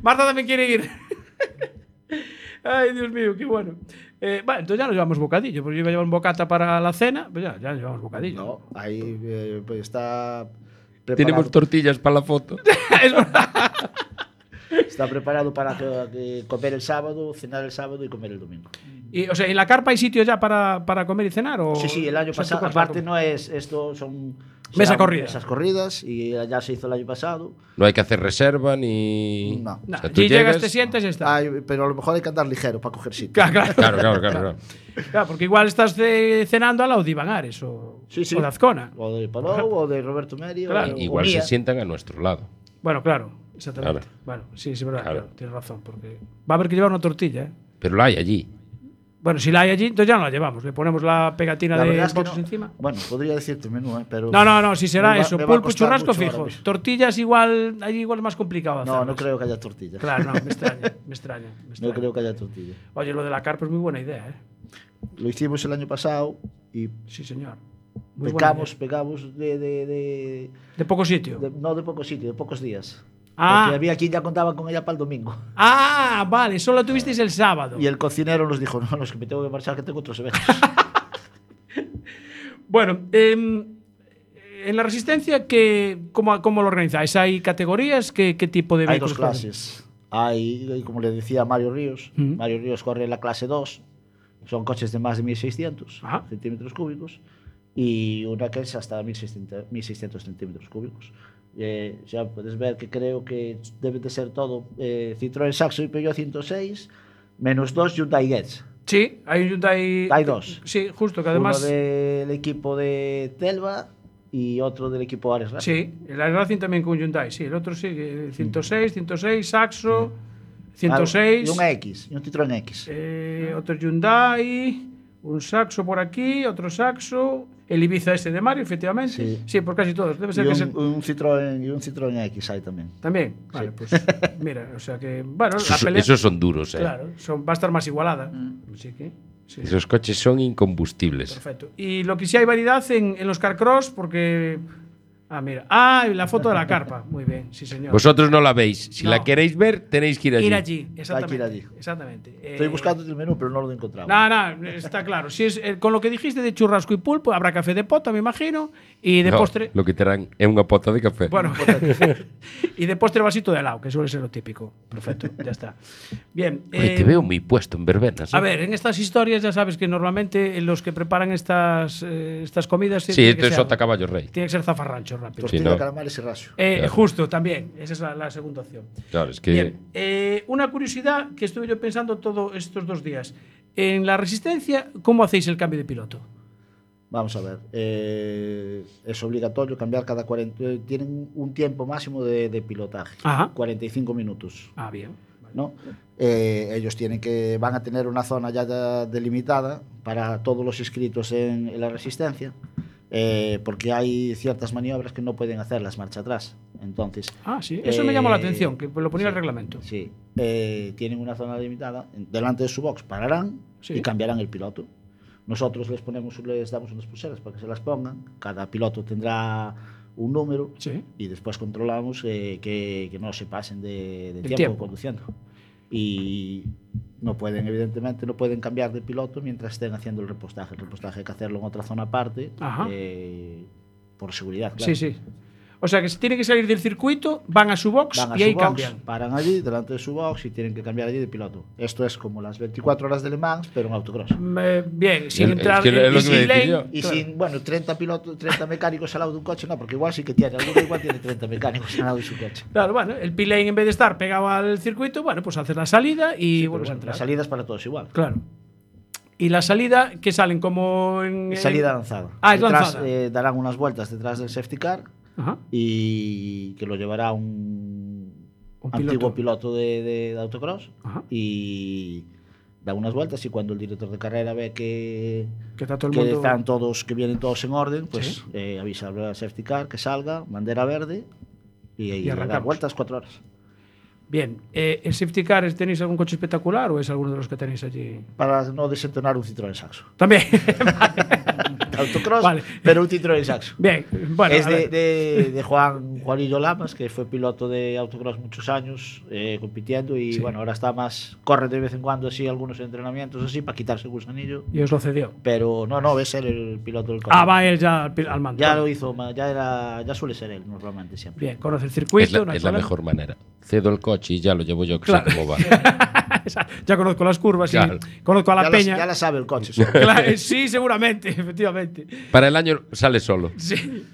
Speaker 1: Marta también quiere ir. Ay, Dios mío, qué bueno. Eh, vale, entonces ya nos llevamos bocadillo, porque yo iba a llevar un bocata para la cena, pues ya, ya nos llevamos bocadillo.
Speaker 8: No, ahí eh, pues está preparado,
Speaker 2: Tenemos tortillas para la foto. <laughs>
Speaker 1: Es verdad.
Speaker 8: está preparado para comer el sábado, cenar el sábado y comer el domingo.
Speaker 1: Y, o sea, ¿en la carpa hay sitio ya para, para comer y cenar? O,
Speaker 8: Sí, sí, el año pasado. Aparte no es esto, son
Speaker 1: Mesa
Speaker 8: serán
Speaker 1: corrida.
Speaker 8: Mesas corridas y ya se hizo el año pasado.
Speaker 2: No hay que hacer reserva ni.
Speaker 8: No.
Speaker 1: No,
Speaker 2: O sea, tú
Speaker 1: si llegas,
Speaker 2: llegas-
Speaker 1: te sientas y está.
Speaker 8: Ay, pero a lo mejor hay que andar ligero para coger sitio.
Speaker 1: Claro, claro.
Speaker 2: Claro, claro, claro. claro.
Speaker 1: Claro, porque igual estás eh, cenando al lado de Iván Ares o,
Speaker 8: Sí, sí.
Speaker 1: o de Azcona.
Speaker 8: O de Palou o de Roberto Merio.
Speaker 1: Claro.
Speaker 8: o-
Speaker 2: Igual
Speaker 8: o
Speaker 2: se sientan a nuestro lado.
Speaker 1: Bueno, claro, exactamente.
Speaker 2: Claro.
Speaker 1: Bueno, sí, sí, verdad,
Speaker 2: Claro.
Speaker 1: claro, tienes razón, porque va a haber que llevar una tortilla, ¿eh?
Speaker 2: Pero la hay allí.
Speaker 1: Bueno, si la hay allí, entonces ya no la llevamos. Le ponemos la pegatina
Speaker 8: La
Speaker 1: de
Speaker 8: verdad es que
Speaker 1: boxes
Speaker 8: no.
Speaker 1: encima.
Speaker 8: Bueno, podría decirte menú, ¿eh? pero.
Speaker 1: No, no, no, si será
Speaker 8: va-
Speaker 1: eso. Pulpo y churrasco
Speaker 8: mucho ahora
Speaker 1: fijo.
Speaker 8: mismo.
Speaker 1: Tortillas igual, allí igual es más complicado
Speaker 8: No, no creo que haya tortilla.
Speaker 1: Claro, no, me <laughs> extraña, me extraña. me
Speaker 8: No creo que haya tortilla.
Speaker 1: Oye, lo de la carpa es muy buena idea, ¿eh?
Speaker 8: Lo hicimos el año pasado y
Speaker 1: Sí, señor. Muy
Speaker 8: pecamos, pecamos de, de, de-
Speaker 1: De poco sitio.
Speaker 8: de- No de pocos sitios, de pocos días.
Speaker 1: Ah.
Speaker 8: Porque había quien ya contaba con ella para el domingo.
Speaker 1: Ah, vale, solo tuvisteis el sábado.
Speaker 8: Y el cocinero nos dijo: No, no, es que me tengo que marchar, que tengo otros eventos. <laughs>
Speaker 1: Bueno, em, en la resistencia, que, ¿cómo, ¿cómo lo organizáis? ¿Hay categorías? ¿Qué, qué tipo de
Speaker 8: Hay dos clases. Hay, como le decía Mario Ríos. Mario Ríos corre la clase 2, son coches de más de 1600
Speaker 1: Ajá.
Speaker 8: centímetros cúbicos, y una que es hasta 1600, 1600 centímetros cúbicos. Eh, ya puedes ver que creo que debe de ser todo eh, Citroën Saxo y Peugeot 106, menos dos Hyundai Getz.
Speaker 1: Sí, hay un Hyundai.
Speaker 8: Hay dos.
Speaker 1: Sí, justo, que además.
Speaker 8: Uno del equipo de Telva y otro del equipo Ares Racing.
Speaker 1: Sí, el Racing también con Hyundai, sí, el otro sí, eh, 106, 106, Saxo, 106.
Speaker 8: Mm. Ah, Y un X, y un Citroën X.
Speaker 1: eh, otro Hyundai, un Saxo por aquí, otro Saxo, El Ibiza este de Mario, efectivamente. Sí,
Speaker 8: sí
Speaker 1: por casi todos. Debe ser
Speaker 8: y un, que
Speaker 1: se...
Speaker 8: un Citroën, y un Citroën X hay también.
Speaker 1: También. Vale, sí. pues <laughs> mira, o sea que, bueno, la pelea,
Speaker 2: esos son duros, eh.
Speaker 1: Claro, son, va a estar más igualada.
Speaker 8: Mm.
Speaker 1: Así que Sí.
Speaker 2: Esos coches son incombustibles.
Speaker 1: Perfecto. Y lo que sí hay variedad en, en los carcross, porque Ah, mira. Ah, la foto de la carpa. Muy bien, sí, señor.
Speaker 2: Vosotros no la veis. Si
Speaker 1: No.
Speaker 2: la queréis ver, tenéis que ir allí.
Speaker 1: ir allí, exactamente.
Speaker 8: ir allí.
Speaker 1: Exactamente.
Speaker 8: Estoy
Speaker 1: Eh,
Speaker 8: buscando el menú, pero no lo he encontrado.
Speaker 1: No, no, está claro. Si es, eh, con lo que dijiste de churrasco y pulpo, habrá café de pota, me imagino. Y de
Speaker 2: No,
Speaker 1: postre.
Speaker 2: Lo que terán é unha pota de café.
Speaker 1: Bueno, <laughs> <laughs> y de postre vasito de helado, que suele ser lo típico. Perfecto, ya está. Bien.
Speaker 2: Oye,
Speaker 1: eh,
Speaker 2: te veo muy puesto en verbenas.
Speaker 1: A
Speaker 2: ¿eh?
Speaker 1: ver, en estas historias ya sabes que normalmente los que preparan estas, eh, estas comidas.
Speaker 2: Sí,
Speaker 1: tiene
Speaker 2: esto
Speaker 1: que
Speaker 2: es
Speaker 1: ser-
Speaker 2: sota caballo rey.
Speaker 1: Tiene que ser zafarrancho rápido.
Speaker 8: Tortilla,
Speaker 2: Sí, no.
Speaker 8: calamares y raso.
Speaker 1: Eh,
Speaker 2: Claro.
Speaker 1: Justo, también. Esa es la, la segunda opción.
Speaker 2: Claro, es que
Speaker 1: Bien, eh, una curiosidad que estuve yo pensando todos estos dos días. En la resistencia, ¿cómo hacéis el cambio de piloto?
Speaker 8: Vamos a ver. eh, es obligatorio cambiar cada 40. eh, Tienen un tiempo máximo de, de pilotaje.
Speaker 1: Ajá.
Speaker 8: 45 minutos.
Speaker 1: Ah, bien.
Speaker 8: ¿no? Eh, ellos tienen que van a tener una zona ya de- delimitada para todos los inscritos en, en la resistencia, eh, porque hay ciertas maniobras que no pueden hacerlas marcha atrás. Entonces,
Speaker 1: Ah, sí. Eso me llamó la atención, que lo ponía el
Speaker 8: sí.
Speaker 1: reglamento.
Speaker 8: sí, eh, tienen una zona delimitada, delante de su box pararán
Speaker 1: Sí.
Speaker 8: y cambiarán el piloto. Nosotros les ponemos, les damos unas pulseras para que se las pongan. Cada piloto tendrá un número
Speaker 1: Sí.
Speaker 8: y después controlamos eh, que, que no se pasen de, de tiempo,
Speaker 1: tiempo.
Speaker 8: conduciendo. Y no pueden, evidentemente, no pueden cambiar de piloto mientras estén haciendo el repostaje. El repostaje hay que hacerlo en otra zona aparte, eh, por seguridad.
Speaker 1: Sí,
Speaker 8: Claro.
Speaker 1: sí. O sea que si tienen que salir del circuito, van a su box
Speaker 8: Van a
Speaker 1: y
Speaker 8: su
Speaker 1: ahí
Speaker 8: box,
Speaker 1: cambian.
Speaker 8: paran allí, delante de su box y tienen que cambiar allí de piloto. Esto es como las 24 horas de Le Mans, pero en autocross.
Speaker 1: Mm, eh, bien, sin
Speaker 2: Es- es
Speaker 1: entrar
Speaker 2: que
Speaker 1: en
Speaker 2: es
Speaker 1: y sin lane,
Speaker 2: yo.
Speaker 8: Y
Speaker 1: claro.
Speaker 8: sin, bueno, 30 pilotos, 30 mecánicos al lado de un coche, no, porque igual sí que tiene, alguno igual tiene 30 mecánicos al lado de su coche.
Speaker 1: Claro, bueno, el P-Lane en vez de estar pegado al circuito, bueno, pues haces la salida y
Speaker 8: Pero
Speaker 1: vuelves a
Speaker 8: bueno,
Speaker 1: entrar.
Speaker 8: las salidas para todos igual.
Speaker 1: Claro. Y la salida, que salen como en.
Speaker 8: Salida lanzada.
Speaker 1: Ah, es
Speaker 8: Detrás,
Speaker 1: lanzada.
Speaker 8: eh, darán unas vueltas detrás del safety car
Speaker 1: Ajá.
Speaker 8: y que lo llevará un,
Speaker 1: Un
Speaker 8: antiguo
Speaker 1: piloto.
Speaker 8: piloto de, de- de autocross
Speaker 1: Ajá.
Speaker 8: y da unas vueltas y cuando el director de carrera ve que,
Speaker 1: Que está todo el
Speaker 8: que
Speaker 1: mundo.
Speaker 8: están todos, que vienen todos en orden, pues
Speaker 1: Sí.
Speaker 8: eh, avisa al safety car que salga, bandera verde y, y, dar
Speaker 1: arrancamos.
Speaker 8: vueltas cuatro horas.
Speaker 1: Bien, eh, ¿el safety car tenéis algún coche espectacular o es alguno de los que tenéis allí?
Speaker 8: Para no desentonar un Citroën Saxo.
Speaker 1: También. <laughs>
Speaker 8: Autocross,
Speaker 1: Vale.
Speaker 8: pero un Citroën Saxo.
Speaker 1: Bien, bueno.
Speaker 8: es de,
Speaker 1: ver.
Speaker 8: de- de Juan Juanillo Lamas, que fue piloto de autocross muchos años eh, compitiendo y
Speaker 1: Sí.
Speaker 8: bueno, ahora está más, corre de vez en cuando así algunos entrenamientos así para quitarse el gusanillo.
Speaker 1: Y os lo cedió.
Speaker 8: Pero no, no, es él el piloto del coche.
Speaker 1: Ah, va él ya al, mando.
Speaker 8: Ya lo hizo, ya, era, ya suele ser él normalmente siempre.
Speaker 1: Bien, conoce el circuito.
Speaker 2: es la,
Speaker 1: no hay
Speaker 2: es la
Speaker 1: problema.
Speaker 2: mejor manera. Cedo el coche y ya lo llevo yo, que
Speaker 1: Claro.
Speaker 2: sé cómo va. <laughs>
Speaker 1: Ya conozco las curvas
Speaker 2: Claro.
Speaker 1: y conozco a la
Speaker 8: ya,
Speaker 1: peña.
Speaker 8: La, ya la sabe el coche. <laughs>
Speaker 1: Claro, sí, seguramente, efectivamente.
Speaker 2: Para el año sale solo.
Speaker 1: Sí.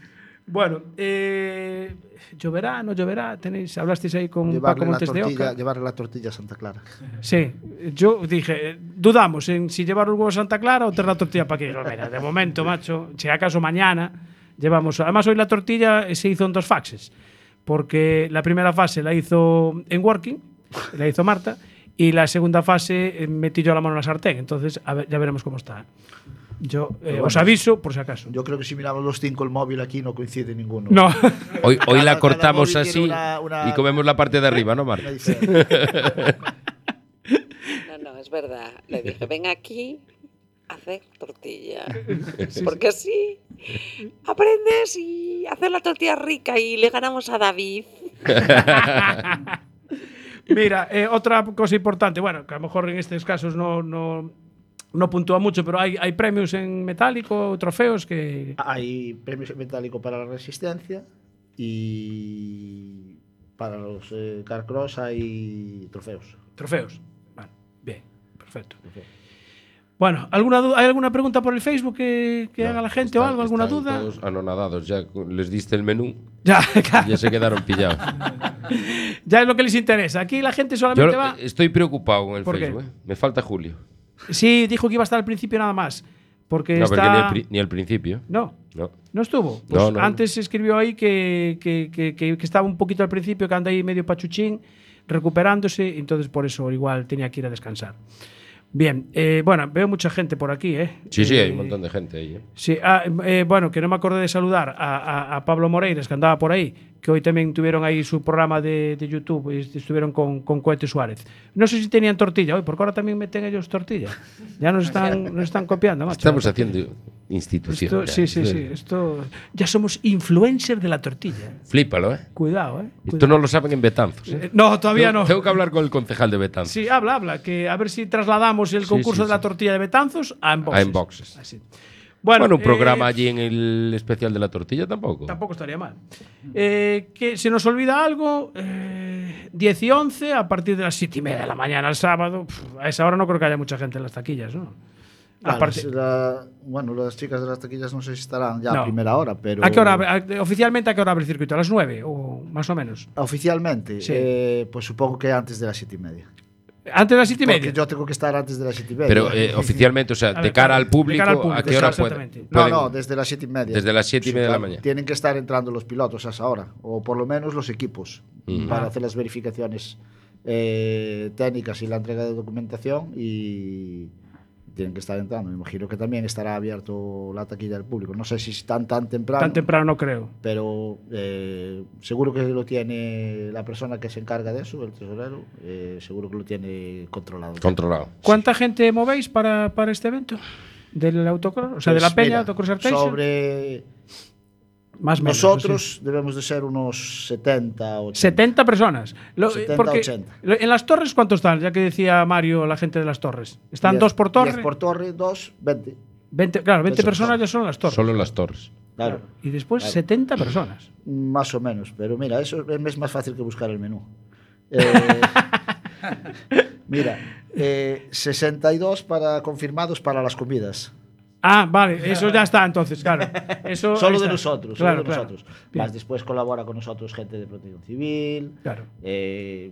Speaker 1: Bueno, eh, lloverá, no lloverá. Tenéis, hablasteis ahí con Paco
Speaker 8: llevarle, la
Speaker 1: Montes de
Speaker 8: tortilla,
Speaker 1: Oca.
Speaker 8: llevarle la tortilla a Santa Clara.
Speaker 1: Sí, yo dije, dudamos en si llevar un huevo Santa Clara o traer la tortilla para Mira, de momento, macho, si acaso mañana llevamos. Además, hoy la tortilla se hizo en dos fases, porque la primera fase la hizo en Working, la hizo Marta, y la segunda fase eh, metí yo la mano en la sartén. Entonces, a ver, ya veremos cómo está. Yo eh,
Speaker 8: bueno,
Speaker 1: os aviso por si acaso.
Speaker 8: Yo creo que si miramos los cinco el móvil aquí no coincide ninguno.
Speaker 1: No. <laughs>
Speaker 2: Hoy, hoy
Speaker 8: Cada-
Speaker 2: la cortamos así
Speaker 8: una- una-
Speaker 2: y comemos la parte de arriba, ¿no, Marta? <laughs>
Speaker 3: No, no, es verdad. Le dije, ven aquí a hacer tortilla. Porque así aprendes y hacer la tortilla rica y le ganamos a David. <laughs>
Speaker 1: Mira, eh, otra cosa importante, bueno, que a lo mejor en estos casos no, no, no puntúa mucho, pero hay, hay premios en metálico, trofeos que...
Speaker 8: Hay premios en metálico para la resistencia y para los eh, Carcross hay trofeos.
Speaker 1: Trofeos. Vale, bien, perfecto. Bueno, ¿alguna du- ¿hay alguna pregunta por el Facebook que, que haga la gente o algo? ¿Alguna
Speaker 2: Están
Speaker 1: duda?
Speaker 2: todos anonadados. Ya les diste el menú.
Speaker 1: Ya, <laughs>
Speaker 2: Ya se quedaron pillados. <laughs>
Speaker 1: ya es lo que les interesa. Aquí la gente
Speaker 2: Yo
Speaker 1: solamente va...
Speaker 2: estoy preocupado con el. Facebook. ¿eh? Me falta Julio.
Speaker 1: Sí, dijo que iba a estar al principio nada más. Porque
Speaker 2: No,
Speaker 1: está...
Speaker 2: porque ni al, pri- ni al principio.
Speaker 1: No,
Speaker 2: No.
Speaker 1: no estuvo. Pues
Speaker 2: No, no,
Speaker 1: antes escribió ahí que, que- que- que- estaba un poquito al principio, que anda ahí medio pachuchín, recuperándose, entonces por eso igual tenía que ir a descansar. Bien, eh, bueno, veo mucha gente por aquí, ¿eh?
Speaker 2: Sí, sí, hay
Speaker 1: Eh,
Speaker 2: un montón de gente ahí. ¿eh?
Speaker 1: Sí, ah, eh, bueno, que no me acordé de saludar a, a- a Pablo Moreiras, que andaba por ahí, que hoy también tuvieron ahí su programa de, de YouTube, y estuvieron con, con Cohete Suárez. No sé si tenían tortilla hoy, porque ahora también meten ellos tortilla. Ya nos están, <laughs> nos están copiando, macho.
Speaker 2: Estamos haciendo institución.
Speaker 1: Esto- sí, sí, sí. Esto, ya somos influencers de la tortilla.
Speaker 2: Flípalo, ¿eh?
Speaker 1: Cuidado, ¿eh?
Speaker 2: Esto no lo saben en Betanzos. ¿eh?
Speaker 1: No, todavía no.
Speaker 2: Tengo que hablar con el concejal de Betanzos.
Speaker 1: Sí, habla, habla. Que a ver si trasladamos el
Speaker 2: Sí,
Speaker 1: concurso
Speaker 2: sí,
Speaker 1: de la tortilla de Betanzos a Enboxes.
Speaker 2: A Enboxes.
Speaker 1: Así.
Speaker 2: Bueno,
Speaker 1: Bueno,
Speaker 2: un programa
Speaker 1: eh,
Speaker 2: allí en el especial de la tortilla tampoco.
Speaker 1: Tampoco estaría mal. Eh, que se nos olvida algo. eh, 10 y 11 a partir de las 7 y media de la mañana el sábado. Pf, a esa hora no creo que haya mucha gente en las taquillas, ¿no?
Speaker 8: Ah,
Speaker 1: Aparte-
Speaker 8: las- la- bueno, las chicas de las taquillas no sé si estarán ya
Speaker 1: No.
Speaker 8: a primera hora, pero.
Speaker 1: ¿A qué hora a- oficialmente a qué hora abre el circuito? ¿A las 9 o más o menos?
Speaker 8: Oficialmente,
Speaker 1: Sí.
Speaker 8: eh, pues supongo que antes de las siete y media.
Speaker 1: Antes de las 7 y
Speaker 8: Porque
Speaker 1: media.
Speaker 8: yo tengo que estar antes de las siete y media.
Speaker 2: Pero eh, oficialmente, o sea, de
Speaker 1: ver,
Speaker 2: cara al público,
Speaker 1: de cara al público,
Speaker 2: ¿a qué hora pueden?
Speaker 8: No, no, desde las siete y media.
Speaker 2: Desde las siete y media de la mañana.
Speaker 8: Tienen que estar entrando los pilotos a esa hora, o por lo menos los equipos,
Speaker 2: Ujú.
Speaker 8: para
Speaker 1: Ah.
Speaker 8: hacer las verificaciones eh, técnicas y la entrega de documentación y tienen que estar entrando. Me imagino que también estará abierto la taquilla del público. No sé si están tan temprano.
Speaker 1: Tan temprano no creo.
Speaker 8: pero eh, seguro que lo tiene la persona que se encarga de eso, el tesorero, eh, seguro que lo tiene controlado.
Speaker 2: Controlado.
Speaker 1: ¿Cuánta gente movéis para, para este evento? ¿Del autocross? O sea, de
Speaker 8: Pues
Speaker 1: la Peña,
Speaker 8: mira,
Speaker 1: Autocross.
Speaker 8: Sobre
Speaker 1: Más menos,
Speaker 8: nosotros debemos de ser unos 70 o
Speaker 1: 70 personas. Lo-
Speaker 8: 70,
Speaker 1: porque
Speaker 8: 80.
Speaker 1: lo- En las torres, ¿cuántos están? Ya que decía Mario, la gente de las torres. ¿Están
Speaker 8: Diez-
Speaker 1: dos por torre?
Speaker 8: diez por torre, dos, 20.
Speaker 1: 20, claro, 20
Speaker 8: Eso.
Speaker 1: personas ya son las torres.
Speaker 2: Solo en las torres.
Speaker 8: Claro.
Speaker 1: Y después
Speaker 8: Claro.
Speaker 1: 70 personas. <clears throat>
Speaker 8: Más o menos, pero mira, eso es más fácil que buscar el menú. Eh, <laughs> mira, eh, 62 para confirmados para las comidas.
Speaker 1: Ah, vale, eso ya está entonces, claro. <laughs> Eso
Speaker 8: Solo de nosotros,
Speaker 1: Claro,
Speaker 8: solo de
Speaker 1: claro.
Speaker 8: nosotros. Más después colabora con nosotros gente de protección civil.
Speaker 1: Claro.
Speaker 8: eh,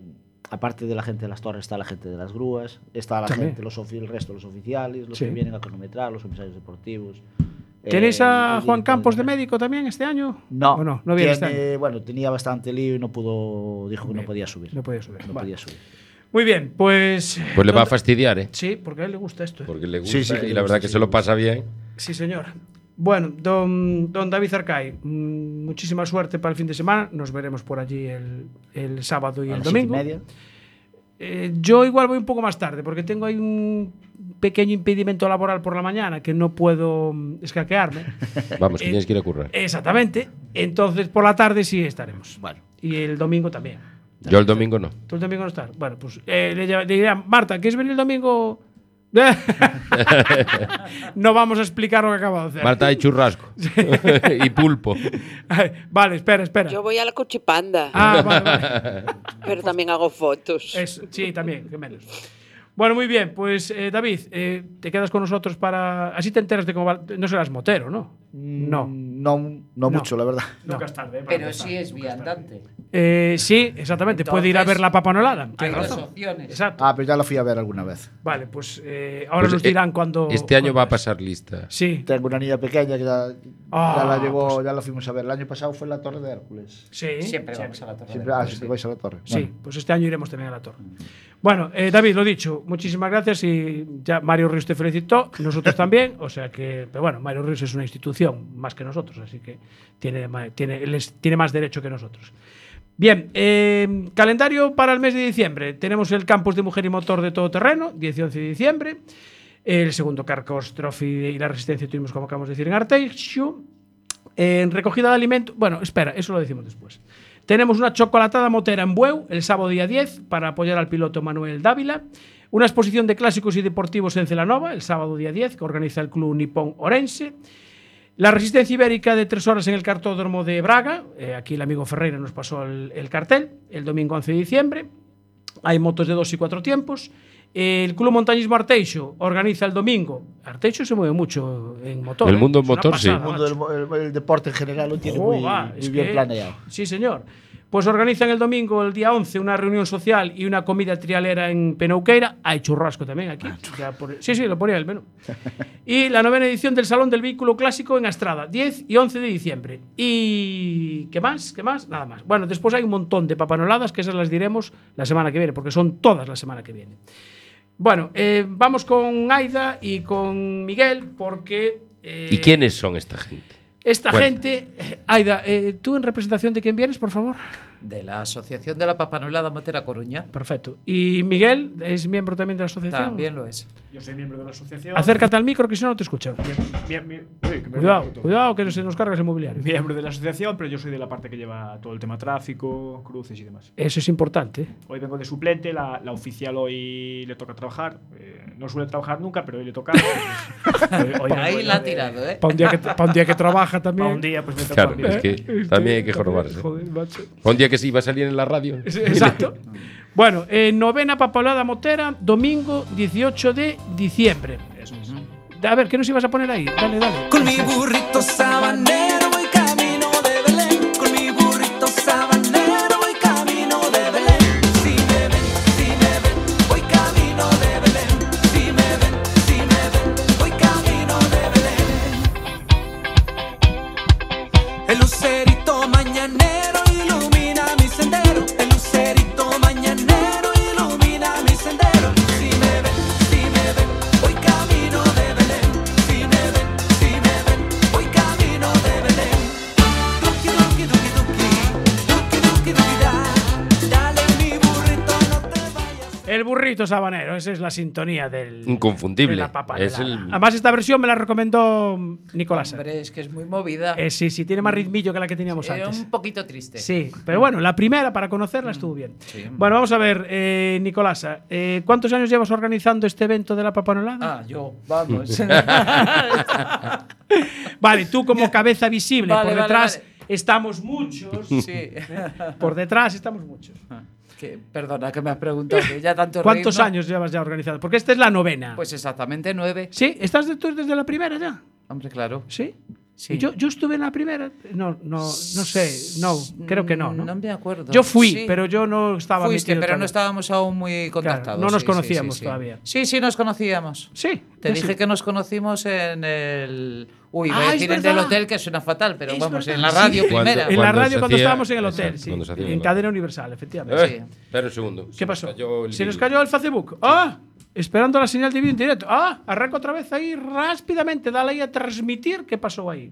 Speaker 8: aparte de la gente de las torres está la gente de las grúas, está la
Speaker 1: También.
Speaker 8: gente, los el resto, los oficiales, los
Speaker 1: Sí.
Speaker 8: que vienen a cronometrar, los comisarios deportivos.
Speaker 1: ¿Tenéis
Speaker 8: eh,
Speaker 1: a Juan Campos de médico también este año?
Speaker 8: No,
Speaker 1: ¿O no? No viene este año.
Speaker 8: bueno, tenía bastante lío y no pudo, dijo que no podía subir.
Speaker 1: No podía subir.
Speaker 8: No
Speaker 1: Vale.
Speaker 8: podía subir.
Speaker 1: Muy bien, pues.
Speaker 2: Pues le va a
Speaker 1: ¿dónde-
Speaker 2: fastidiar, ¿eh?
Speaker 1: Sí, porque a él le gusta esto. ¿eh?
Speaker 2: Porque le gusta
Speaker 8: Sí, sí, que
Speaker 2: y la verdad que
Speaker 8: sí,
Speaker 2: se lo pasa bien.
Speaker 1: Sí, señor. Bueno, don, don David Arcay, mm, muchísima suerte para el fin de semana. Nos veremos por allí el, el sábado y
Speaker 8: A
Speaker 1: el
Speaker 8: siete y
Speaker 1: domingo.
Speaker 8: media.
Speaker 1: Eh, yo igual voy un poco más tarde porque tengo ahí un pequeño impedimento laboral por la mañana que no puedo mm, escaquearme. <laughs>
Speaker 2: Vamos, que
Speaker 1: Eh,
Speaker 2: tienes que ir a currar.
Speaker 1: Exactamente. Entonces por la tarde sí estaremos.
Speaker 8: Bueno.
Speaker 1: Y el domingo también.
Speaker 2: Yo el domingo no.
Speaker 1: ¿Tú el domingo no estás? Bueno, pues eh, le, le Marta, ¿quieres venir el domingo? <laughs> no vamos a explicar lo que acabo de hacer.
Speaker 2: Marta hay churrasco. <laughs> y pulpo.
Speaker 1: vale, espera, espera.
Speaker 3: Yo voy a la cochipanda,
Speaker 1: Ah, vale, vale.
Speaker 3: pero también hago fotos.
Speaker 1: Eso, sí, también, que menos. Bueno, muy bien, pues eh, David, eh, te quedas con nosotros para. Así te enteras de cómo va. No serás motero, ¿no? No.
Speaker 8: No, no mucho, la verdad.
Speaker 1: Nunca es tarde.
Speaker 10: Pero sí es viandante.
Speaker 1: Eh, sí, exactamente. Puede ir a ver la papanolada.
Speaker 10: Hay
Speaker 1: Tienes
Speaker 10: dos
Speaker 1: razón.
Speaker 10: opciones.
Speaker 1: Exacto.
Speaker 8: Ah, pero ya la fui a ver alguna vez.
Speaker 1: Vale, pues eh, ahora
Speaker 2: Pues,
Speaker 1: nos
Speaker 2: eh,
Speaker 1: dirán cuando.
Speaker 2: Este año va a pasar lista.
Speaker 1: Sí,
Speaker 8: Tengo una niña pequeña que ya,
Speaker 1: Ah,
Speaker 8: ya la llevó,
Speaker 1: pues-
Speaker 8: ya la fuimos a ver. El año pasado fue en la Torre de Hércules.
Speaker 1: sí.
Speaker 10: Siempre vamos a la torre.
Speaker 8: Siempre, ah, siempre vais a la Torre.
Speaker 1: Sí,
Speaker 8: Bueno.
Speaker 1: pues este año iremos también a la torre. Bueno, eh, David, lo dicho, muchísimas gracias y ya Mario Ríos te felicitó, nosotros <laughs> también, o sea que, pero bueno, Mario Ríos es una institución más que nosotros, así que tiene, tiene, él es- tiene más derecho que nosotros. Bien, eh, calendario para el mes de diciembre. Tenemos el campus de mujer y motor de todoterreno, 10 y 11 de diciembre. El segundo Carcos Trophy y la resistencia tuvimos, como acabamos de decir, en Arteixo. En recogida de alimentos. Bueno, espera, eso lo decimos después. Tenemos una chocolatada motera en Bueu el sábado día 10 para apoyar al piloto Manuel Dávila. Una exposición de clásicos y deportivos en Celanova, el sábado día 10, que organiza el Club Nipón Orense. La resistencia ibérica de tres horas en el cartódromo de Braga. eh, aquí el amigo Ferreira nos pasó el, el cartel. El domingo 11 de diciembre. Hay motos de dos y cuatro tiempos. El Club Montañismo Arteixo organiza el domingo. Arteixo se mueve mucho en motor.
Speaker 2: El
Speaker 1: ¿eh?
Speaker 2: mundo
Speaker 1: Es una
Speaker 2: motor, sí.
Speaker 8: El mundo del mo- el, el deporte en general lo tiene muy,
Speaker 1: va,
Speaker 8: muy
Speaker 1: es
Speaker 8: bien
Speaker 1: que-
Speaker 8: planeado.
Speaker 1: Sí, señor. Pues organizan el domingo, el día 11, una reunión social y una comida trialera en Penouqueira. Hay churrasco también aquí. Ya por- sí, sí, lo ponía en el menú. Y la novena edición del Salón del Vehículo Clásico en Astrada, 10 y 11 de diciembre. ¿Y qué más? ¿Qué más? Nada más. Bueno, después hay un montón de papanoladas que esas las diremos la semana que viene, porque son todas la semana que viene. Bueno, eh, vamos con Aida y con Miguel, porque... eh,
Speaker 2: ¿Y quiénes son esta gente?
Speaker 1: esta
Speaker 2: Bueno.
Speaker 1: gente, eh, Aida, eh, tú en representación de quién vienes, por favor.
Speaker 10: De la Asociación de la Papanolada Motera Coruña.
Speaker 1: Perfecto. ¿Y Miguel es miembro también de la asociación?
Speaker 10: También lo es.
Speaker 11: Yo soy miembro de la asociación.
Speaker 1: Acércate al micro que si no no te escucho.
Speaker 11: Mie- mie- uy, que me
Speaker 1: Cuidado, cuidado que se nos cargas el mobiliario.
Speaker 11: Miembro de la asociación, pero yo soy de la parte que lleva todo el tema tráfico, cruces y demás.
Speaker 1: Eso es importante. ¿eh?
Speaker 11: Hoy vengo de suplente, la, la oficial hoy le toca trabajar. Eh, no suele trabajar nunca, pero hoy le toca. pues, <laughs> hoy- hoy
Speaker 10: Ahí la ha
Speaker 11: de-
Speaker 10: tirado, ¿eh?
Speaker 1: Para un, día que, pa' un día que trabaja también.
Speaker 11: Pa' un día, pues me toca
Speaker 2: Claro, es que también hay que jorobarse.
Speaker 1: Joder, macho.
Speaker 2: Un día que sí iba a salir en la radio.
Speaker 1: Exacto. <laughs> Bueno, eh, novena papalada motera, domingo 18 de diciembre. A ver, ¿qué nos ibas a poner ahí? Dale, dale.
Speaker 4: Con mi burrito sabanero Sabanero,
Speaker 1: esa es la sintonía del.
Speaker 2: Inconfundible.
Speaker 1: de la papa
Speaker 2: Es
Speaker 1: helada.
Speaker 2: el-
Speaker 1: Además, esta versión me la recomendó Nicolás.
Speaker 10: Hombre, es que es muy movida.
Speaker 1: Eh, sí, sí, tiene más ritmillo que la que teníamos antes.
Speaker 10: un poquito triste.
Speaker 1: Sí, pero bueno, la primera para conocerla estuvo bien.
Speaker 10: Sí.
Speaker 1: Bueno, vamos a ver, eh, Nicolasa, eh, ¿cuántos años llevas organizando este evento de la papanolada?
Speaker 10: Ah, yo, vamos. <laughs>
Speaker 1: Vale, tú como cabeza visible,
Speaker 10: Vale,
Speaker 1: por detrás
Speaker 10: vale.
Speaker 1: estamos muchos.
Speaker 10: sí. <laughs>
Speaker 1: Por detrás estamos muchos.
Speaker 10: Que, perdona que me has preguntado, ya tanto
Speaker 1: ¿Cuántos
Speaker 10: reírnos-
Speaker 1: años llevas ya organizando? Porque esta es la novena.
Speaker 10: Pues exactamente nueve.
Speaker 1: ¿Sí? ¿Estás de- tú desde la primera ya?
Speaker 10: Hombre, claro.
Speaker 1: ¿Sí?
Speaker 10: Sí.
Speaker 1: Yo, yo estuve en la primera. No, no, no sé. No, creo que no. No,
Speaker 10: No me acuerdo.
Speaker 1: Yo fui,
Speaker 10: Sí.
Speaker 1: pero yo no estaba
Speaker 10: Fuiste, pero no estábamos aún muy contactados.
Speaker 1: no nos
Speaker 10: sí,
Speaker 1: conocíamos todavía.
Speaker 10: Sí, sí, nos conocíamos.
Speaker 1: Sí.
Speaker 10: Te dije que nos conocimos en el. Uy, voy
Speaker 1: Ah,
Speaker 10: a decir el del hotel, que suena fatal, pero
Speaker 1: Es
Speaker 10: vamos,
Speaker 1: verdad,
Speaker 10: en la
Speaker 1: sí.
Speaker 10: radio
Speaker 2: Cuando-
Speaker 10: primera.
Speaker 1: En la radio cuando
Speaker 2: hacía-
Speaker 1: estábamos en el hotel,
Speaker 2: exacto,
Speaker 1: sí. En cadena universal, efectivamente.
Speaker 2: Eh,
Speaker 10: Sí.
Speaker 2: Espera un segundo.
Speaker 1: ¿Qué
Speaker 2: Se
Speaker 1: pasó?
Speaker 2: nos cayó el
Speaker 1: Se nos cayó el Facebook. ¡Ah! Esperando la señal de vídeo en directo. ¡Ah! Arranca otra vez ahí rápidamente. Dale ahí a transmitir qué pasó ahí.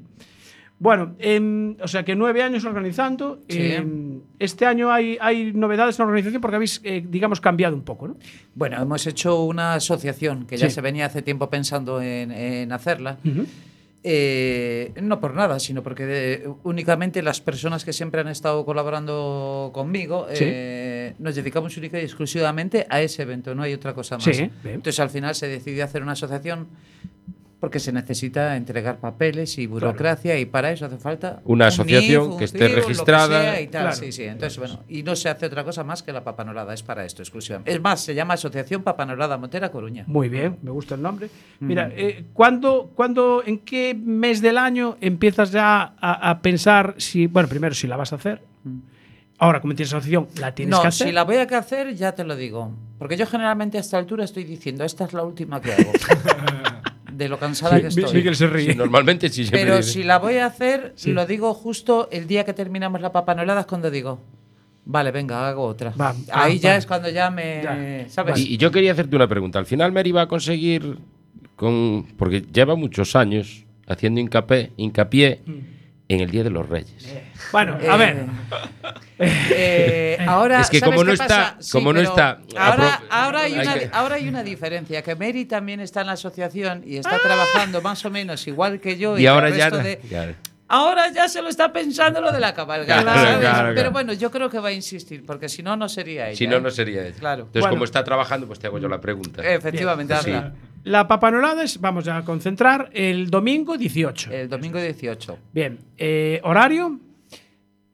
Speaker 1: Bueno, em, o sea que nueve años organizando.
Speaker 10: Sí.
Speaker 1: Em, este año hay, hay novedades en la organización porque habéis, eh, digamos, cambiado un poco, ¿no?
Speaker 10: Bueno, hemos hecho una asociación que ya
Speaker 1: Sí.
Speaker 10: se venía hace tiempo pensando en, en hacerla. Eh, no por nada, sino porque de- únicamente las personas que siempre han estado colaborando conmigo
Speaker 1: Sí.
Speaker 10: eh, nos dedicamos única y exclusivamente a ese evento, no hay otra cosa más.
Speaker 1: Sí.
Speaker 10: Entonces al final se decidió hacer una asociación porque se necesita entregar papeles y burocracia y para eso hace falta
Speaker 2: Una
Speaker 10: un
Speaker 2: asociación
Speaker 10: NIF,
Speaker 2: que esté
Speaker 10: CIO, lo que
Speaker 2: registrada.
Speaker 10: sea y tal.
Speaker 1: Claro.
Speaker 10: Sí, sí. Entonces, bueno, y no se hace otra cosa más que la papanorada, es para esto exclusivamente. Es más, se llama Asociación Papanorada Montera Coruña.
Speaker 1: Muy bien, me gusta el nombre. Mira, eh, ¿cuándo, cuándo, en qué mes del año empiezas ya a, a pensar si, bueno, primero si la vas a hacer? Ahora, como tienes asociación, la tienes
Speaker 10: no,
Speaker 1: que hacer.
Speaker 10: si la voy a hacer, ya te lo digo. Porque yo generalmente a esta altura estoy diciendo, esta es la última que hago. <laughs> de lo cansada que estoy.
Speaker 1: Miguel se ríe.
Speaker 2: Sí, normalmente sí siempre
Speaker 10: Pero si la voy a hacer,
Speaker 1: Sí.
Speaker 10: lo digo justo el día que terminamos la papanorada es cuando digo, vale, venga, hago otra.
Speaker 1: Va,
Speaker 10: Ahí
Speaker 1: va,
Speaker 10: ya
Speaker 1: va.
Speaker 10: es cuando ya me...
Speaker 1: Ya.
Speaker 10: ¿Sabes?
Speaker 2: Y, y yo quería hacerte una pregunta. Al final Mary va a conseguir con porque lleva muchos años haciendo hincapié, hincapié en el Día de los Reyes.
Speaker 1: Bueno,
Speaker 10: Eh,
Speaker 1: a ver.
Speaker 10: Eh, <laughs> ahora,
Speaker 2: Es que
Speaker 10: ¿sabes
Speaker 2: como no
Speaker 10: qué
Speaker 2: está-
Speaker 10: pasa? Sí,
Speaker 2: como no
Speaker 10: pero
Speaker 2: está-
Speaker 10: Ahora, ahora, hay una,
Speaker 2: que-
Speaker 10: ahora hay una diferencia, que Mary también está en la asociación y está trabajando más o menos igual que yo.
Speaker 2: Y ahora
Speaker 10: el
Speaker 2: ya
Speaker 10: resto
Speaker 2: no-
Speaker 10: de-. Ahora ya se lo está pensando lo de la cabalgata.
Speaker 2: Claro,
Speaker 10: ¿sabes?
Speaker 2: claro, claro.
Speaker 10: Pero bueno, yo creo que va a insistir, porque si no, no sería ella.
Speaker 2: Si no,
Speaker 10: ¿eh?
Speaker 2: no sería ella.
Speaker 10: Claro.
Speaker 2: Entonces,
Speaker 1: Bueno.
Speaker 2: como está trabajando, pues te hago yo la pregunta.
Speaker 10: Efectivamente,
Speaker 2: Sí.
Speaker 1: La papanolada es, vamos a concentrar, el domingo 18.
Speaker 10: El domingo 18.
Speaker 1: Bien, eh, horario.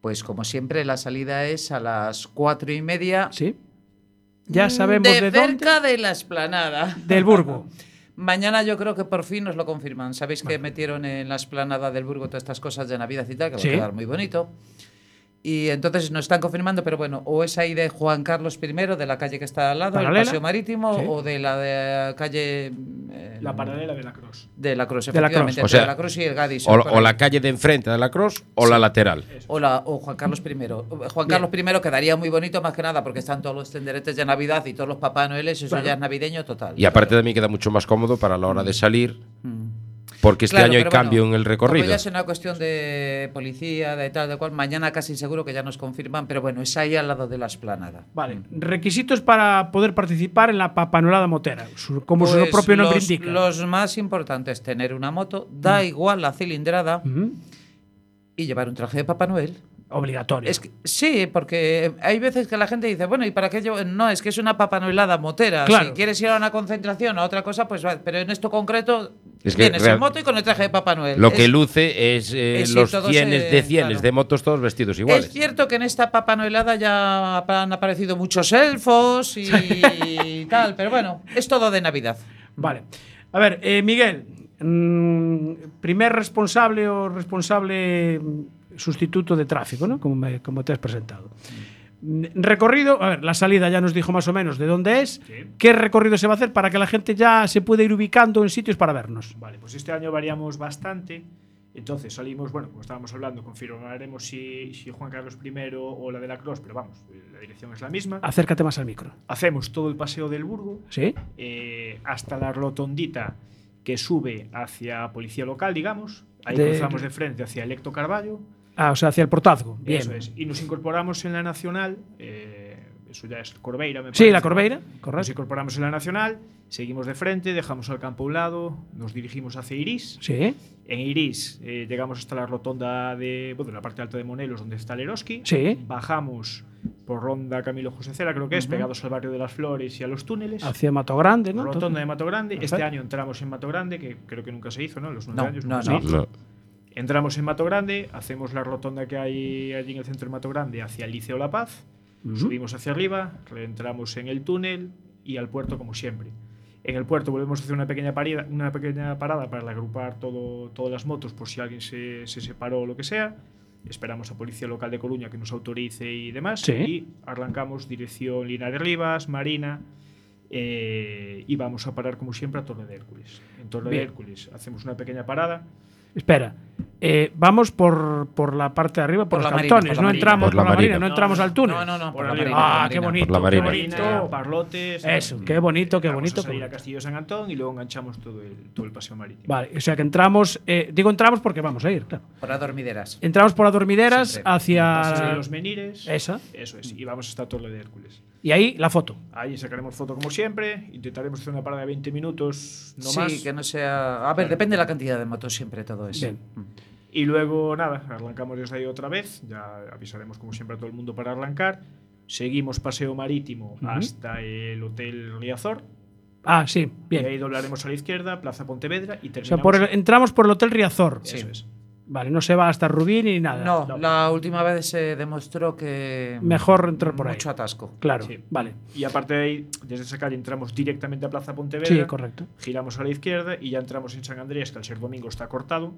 Speaker 10: Pues como siempre, la salida es a las cuatro y media.
Speaker 1: Sí. Ya
Speaker 10: Mm,
Speaker 1: sabemos
Speaker 10: de,
Speaker 1: de, dónde.
Speaker 10: cerca de la esplanada.
Speaker 1: Del Burgo. <laughs>
Speaker 10: Mañana yo creo que por fin nos lo confirman. Sabéis que metieron en la esplanada del Burgo todas estas cosas de Navidad y tal, que
Speaker 1: Sí.
Speaker 10: va a quedar muy bonito. Y entonces nos están confirmando, pero bueno, o es ahí de Juan Carlos I, de la calle que está al lado,
Speaker 1: Paralela.
Speaker 10: el Paseo Marítimo,
Speaker 1: Sí.
Speaker 10: o de la de calle eh,
Speaker 11: La paralela de la Cross.
Speaker 10: de la Cruz,
Speaker 1: De la Cruz.
Speaker 10: efectivamente,
Speaker 2: O
Speaker 10: la Cruz y el Gadis.
Speaker 2: O, la calle de enfrente de la Cross o la lateral.
Speaker 10: O, la- o Juan Carlos I. Juan Carlos I quedaría muy bonito más que nada porque están todos los tenderetes de Navidad y todos los Papá Noeles, eso
Speaker 1: Bueno.
Speaker 10: ya es navideño total.
Speaker 2: Y aparte de mí queda mucho más cómodo para la hora de salir, porque este
Speaker 10: Mm. Claro,
Speaker 2: año hay
Speaker 10: bueno,
Speaker 2: cambio en el
Speaker 10: Como
Speaker 2: recorrido.
Speaker 10: ya es una cuestión de policía, de tal, de cual, mañana casi seguro que ya nos confirman, pero bueno, es ahí al lado de la esplanada.
Speaker 1: Vale. Requisitos para poder participar en la papanolada motera. Su- como su
Speaker 10: Pues
Speaker 1: propio nombre
Speaker 10: los,
Speaker 1: indica.
Speaker 10: Los más importantes, tener una moto, da igual la cilindrada
Speaker 1: Ujú.
Speaker 10: y llevar un traje de Papá Noel.
Speaker 1: Obligatorio.
Speaker 10: Es que, sí, porque hay veces que la gente dice, bueno, ¿y para qué llevo? No, es que es una papanoelada motera.
Speaker 1: Claro.
Speaker 10: Si quieres ir a una concentración o a otra cosa, pues va. Pero en esto concreto,
Speaker 2: Es que
Speaker 10: vienes
Speaker 2: real-
Speaker 10: en moto y con el traje de Papá Noel.
Speaker 2: Lo
Speaker 10: Es-
Speaker 2: que luce es, eh,
Speaker 10: es
Speaker 2: los cienes
Speaker 10: eh,
Speaker 2: de cienes
Speaker 10: claro.
Speaker 2: de motos todos vestidos iguales.
Speaker 10: Es cierto que en esta papanoelada ya han aparecido muchos elfos y <laughs> tal, pero bueno, es todo de Navidad.
Speaker 1: Vale. A ver, eh, Miguel, mm, primer responsable o responsable sustituto de tráfico, ¿no? Como, me- como te has presentado. Recorrido, a ver, la salida ya nos dijo más o menos de dónde es. ¿Qué recorrido se va a hacer para que la gente ya se pueda ir ubicando en sitios para vernos?
Speaker 11: Vale, pues este año variamos bastante. Entonces salimos, bueno, como estábamos hablando, confirmaremos si, si Juan Carlos I o la de la Cross, pero vamos, la dirección es la misma.
Speaker 1: Acércate más al micro.
Speaker 11: Hacemos todo el paseo del Burgo
Speaker 1: ¿Sí?
Speaker 11: eh, hasta la rotondita que sube hacia Policía Local, digamos. Ahí
Speaker 1: De-
Speaker 11: cruzamos de frente hacia Electo Carballo.
Speaker 1: Ah, o sea, hacia el portazgo. Bien.
Speaker 11: Eso es. Y nos incorporamos en la Nacional. eh, eso ya es Corbeira, me
Speaker 1: Sí,
Speaker 11: parece,
Speaker 1: la
Speaker 11: ¿no?
Speaker 1: Corbeira,
Speaker 11: Nos
Speaker 1: correcto.
Speaker 11: incorporamos en la Nacional, seguimos de frente, dejamos al campo a un lado, nos dirigimos hacia Iris.
Speaker 1: Sí.
Speaker 11: En Iris eh, llegamos hasta la rotonda de, bueno, la parte alta de Monelos, donde está el Eroski.
Speaker 1: Sí.
Speaker 11: Bajamos por Ronda Camilo José Cera, creo que es, pegados al barrio de las Flores y a los túneles.
Speaker 1: Hacia Mato Grande, ¿no?
Speaker 11: Rotonda de Mato Grande. Este año entramos en Mato Grande, que creo que nunca se hizo, ¿no? Los nueve
Speaker 10: No,
Speaker 11: años
Speaker 10: no, no.
Speaker 11: hizo.
Speaker 2: No.
Speaker 11: Entramos en Mato Grande, hacemos la rotonda que hay allí en el centro de Mato Grande hacia el Liceo La Paz, subimos hacia arriba, reentramos en el túnel y al puerto como siempre. En el puerto volvemos a hacer una pequeña parada, una pequeña parada para agrupar todo, todas las motos por si alguien se, se separó o lo que sea. Esperamos a Policía Local de Coruña que nos autorice y demás.
Speaker 1: Sí.
Speaker 11: Y arrancamos dirección Linares Rivas, Marina. eh, y vamos a parar como siempre a Torre de Hércules. En Torre
Speaker 1: Bien.
Speaker 11: de Hércules hacemos una pequeña parada.
Speaker 1: Espera. Eh, vamos por, por la parte de arriba, por,
Speaker 10: Por
Speaker 1: los
Speaker 10: la marina,
Speaker 1: cantones.
Speaker 10: por
Speaker 1: no entramos
Speaker 2: Por
Speaker 1: por
Speaker 2: la
Speaker 1: la marina,
Speaker 2: marina.
Speaker 1: no entramos al túnel.
Speaker 10: No, no, no, por la marina. por
Speaker 1: Ah, qué
Speaker 10: marina.
Speaker 1: bonito.
Speaker 2: Por la
Speaker 1: qué
Speaker 2: marina.
Speaker 1: bonito.
Speaker 11: Marina, Parlotes.
Speaker 1: Eso, qué bonito, qué
Speaker 11: Vamos
Speaker 1: bonito.
Speaker 11: a salir a. Castillo San Antón y luego enganchamos todo el, todo el paseo marítimo.
Speaker 1: Vale, o sea que entramos, eh, digo entramos porque vamos a ir, claro.
Speaker 10: Para dormideras.
Speaker 1: Entramos por las dormideras
Speaker 10: Siempre.
Speaker 1: hacia...
Speaker 11: De los Menires.
Speaker 1: Esa.
Speaker 11: Eso es. Y vamos hasta Torre de Hércules.
Speaker 1: Y ahí la foto.
Speaker 11: Ahí sacaremos foto como siempre. Intentaremos hacer una parada de 20 minutos, no
Speaker 10: sí,
Speaker 11: más.
Speaker 10: que no sea. A ver, depende de la cantidad de motos, siempre todo eso.
Speaker 1: Bien.
Speaker 11: Y luego, nada, arrancamos desde ahí otra vez. Ya avisaremos como siempre a todo el mundo para arrancar. Seguimos paseo marítimo hasta el Hotel Riazor.
Speaker 1: Ah, sí,
Speaker 11: Y
Speaker 1: bien.
Speaker 11: ahí doblaremos a la izquierda, Plaza Pontevedra y
Speaker 1: O
Speaker 11: terminamos.
Speaker 1: sea, por el- entramos por el Hotel Riazor.
Speaker 11: Eso es.
Speaker 1: Vale, no se va hasta Rubí ni nada.
Speaker 10: No, la última vez se demostró que.
Speaker 1: Mejor entrar por ahí.
Speaker 10: Mucho atasco.
Speaker 1: Claro,
Speaker 11: Sí.
Speaker 1: vale.
Speaker 11: Y aparte de ahí, desde esa calle entramos directamente a Plaza Pontevedra.
Speaker 1: Sí, correcto.
Speaker 11: Giramos a la izquierda y ya entramos en San Andrés, que al ser domingo está cortado.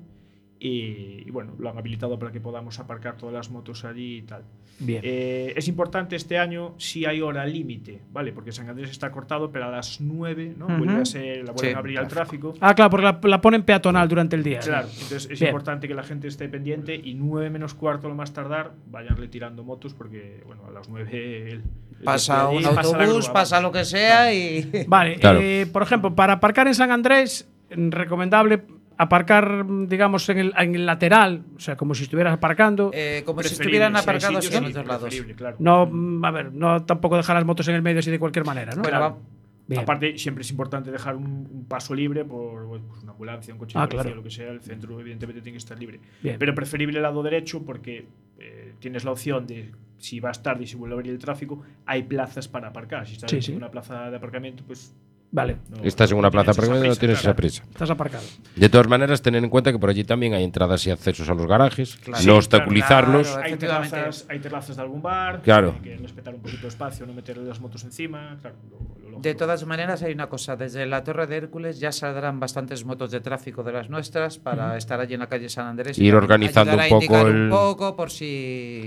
Speaker 11: Y, y bueno, lo han habilitado para que podamos aparcar todas las motos allí y tal.
Speaker 1: Bien.
Speaker 11: Eh, es importante este año si hay hora límite, ¿vale? Porque San Andrés está cortado, pero a las 9 ¿no? Vuelve a ser, la vuelven
Speaker 10: Sí,
Speaker 11: a abrir al tráfico.
Speaker 1: Ah, claro, porque la, la ponen peatonal durante el día.
Speaker 11: Claro, entonces es
Speaker 1: Bien.
Speaker 11: importante que la gente esté pendiente y 9 menos cuarto, lo más tardar, vayan retirando motos porque, bueno, a las 9 el,
Speaker 10: Pasa un autobús,
Speaker 11: grúa,
Speaker 10: pasa lo que sea y.
Speaker 1: Vale,
Speaker 2: Claro.
Speaker 1: eh, por ejemplo, para aparcar en San Andrés, mm, recomendable aparcar, digamos, en el, en el lateral, o sea, como si estuvieras aparcando.
Speaker 10: Eh, como si estuvieran aparcados en
Speaker 11: sí,
Speaker 10: otros lados.
Speaker 11: preferible, claro.
Speaker 1: no, mm, a ver, no tampoco dejar las motos en el medio así de cualquier manera, ¿no?
Speaker 10: Bueno,
Speaker 1: Bien.
Speaker 11: Aparte, siempre es importante dejar un, un paso libre por pues una ambulancia, un coche
Speaker 1: Ah,
Speaker 11: de policía,
Speaker 1: claro.
Speaker 11: lo que sea. El centro, evidentemente, tiene que estar libre.
Speaker 1: Bien.
Speaker 11: Pero preferible el lado derecho porque eh, tienes la opción de, si vas tarde y si vuelve a abrir el tráfico, hay plazas para aparcar. Si estás
Speaker 1: Sí,
Speaker 11: en
Speaker 1: sí.
Speaker 11: una plaza de aparcamiento, pues.
Speaker 1: Vale.
Speaker 11: no-
Speaker 2: Estás en una
Speaker 11: no
Speaker 2: plaza no tienes esa
Speaker 11: claro.
Speaker 2: prisa.
Speaker 1: Estás aparcado.
Speaker 2: De todas maneras, tener en cuenta que por allí también hay entradas y accesos a los garajes,
Speaker 11: Sí,
Speaker 2: no obstaculizarlos.
Speaker 10: claro.
Speaker 11: Hay terrazas, hay terrazas de algún bar,
Speaker 2: Claro.
Speaker 11: hay que respetar un poquito de espacio, no meter las motos encima. Claro, lo- lo lógico.
Speaker 10: De todas maneras, hay una cosa. Desde la Torre de Hércules ya saldrán bastantes motos de tráfico de las nuestras para estar allí en la calle San Andrés. y
Speaker 2: Ir organizando
Speaker 10: ayudar a
Speaker 2: un poco el-
Speaker 10: un poco por si...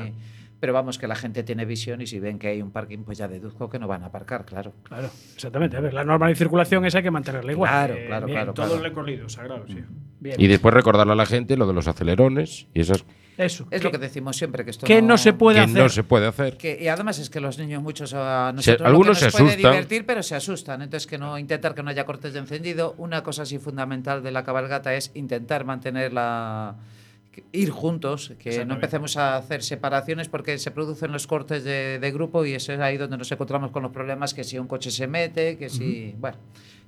Speaker 10: Pero vamos, que la gente tiene visión y si ven que hay un parking, pues ya deduzco que no van a aparcar, claro.
Speaker 1: Claro, exactamente. A ver, la norma de circulación esa hay que mantenerla igual.
Speaker 10: Claro,
Speaker 11: Eh,
Speaker 10: claro,
Speaker 11: bien,
Speaker 10: claro.
Speaker 11: Todo
Speaker 10: claro.
Speaker 11: el recorrido, sagrado, sí.
Speaker 1: Bien.
Speaker 2: Y después recordarle a la gente lo de los acelerones y esas
Speaker 1: Eso.
Speaker 10: Es lo que decimos siempre, que esto
Speaker 1: que no se puede
Speaker 2: que
Speaker 1: hacer.
Speaker 2: no se puede hacer.
Speaker 10: Que- y además es que los niños muchos a nosotros lo
Speaker 2: algunos
Speaker 10: que nos
Speaker 2: se
Speaker 10: puede
Speaker 2: asustan.
Speaker 10: divertir pero se asustan entonces que no intentar que no haya cortes de encendido una cosa así fundamental de la cabalgata es intentar mantener la ir juntos que no empecemos a hacer separaciones porque se producen los cortes de, de grupo y eso es ahí donde nos encontramos con los problemas que si un coche se mete que si bueno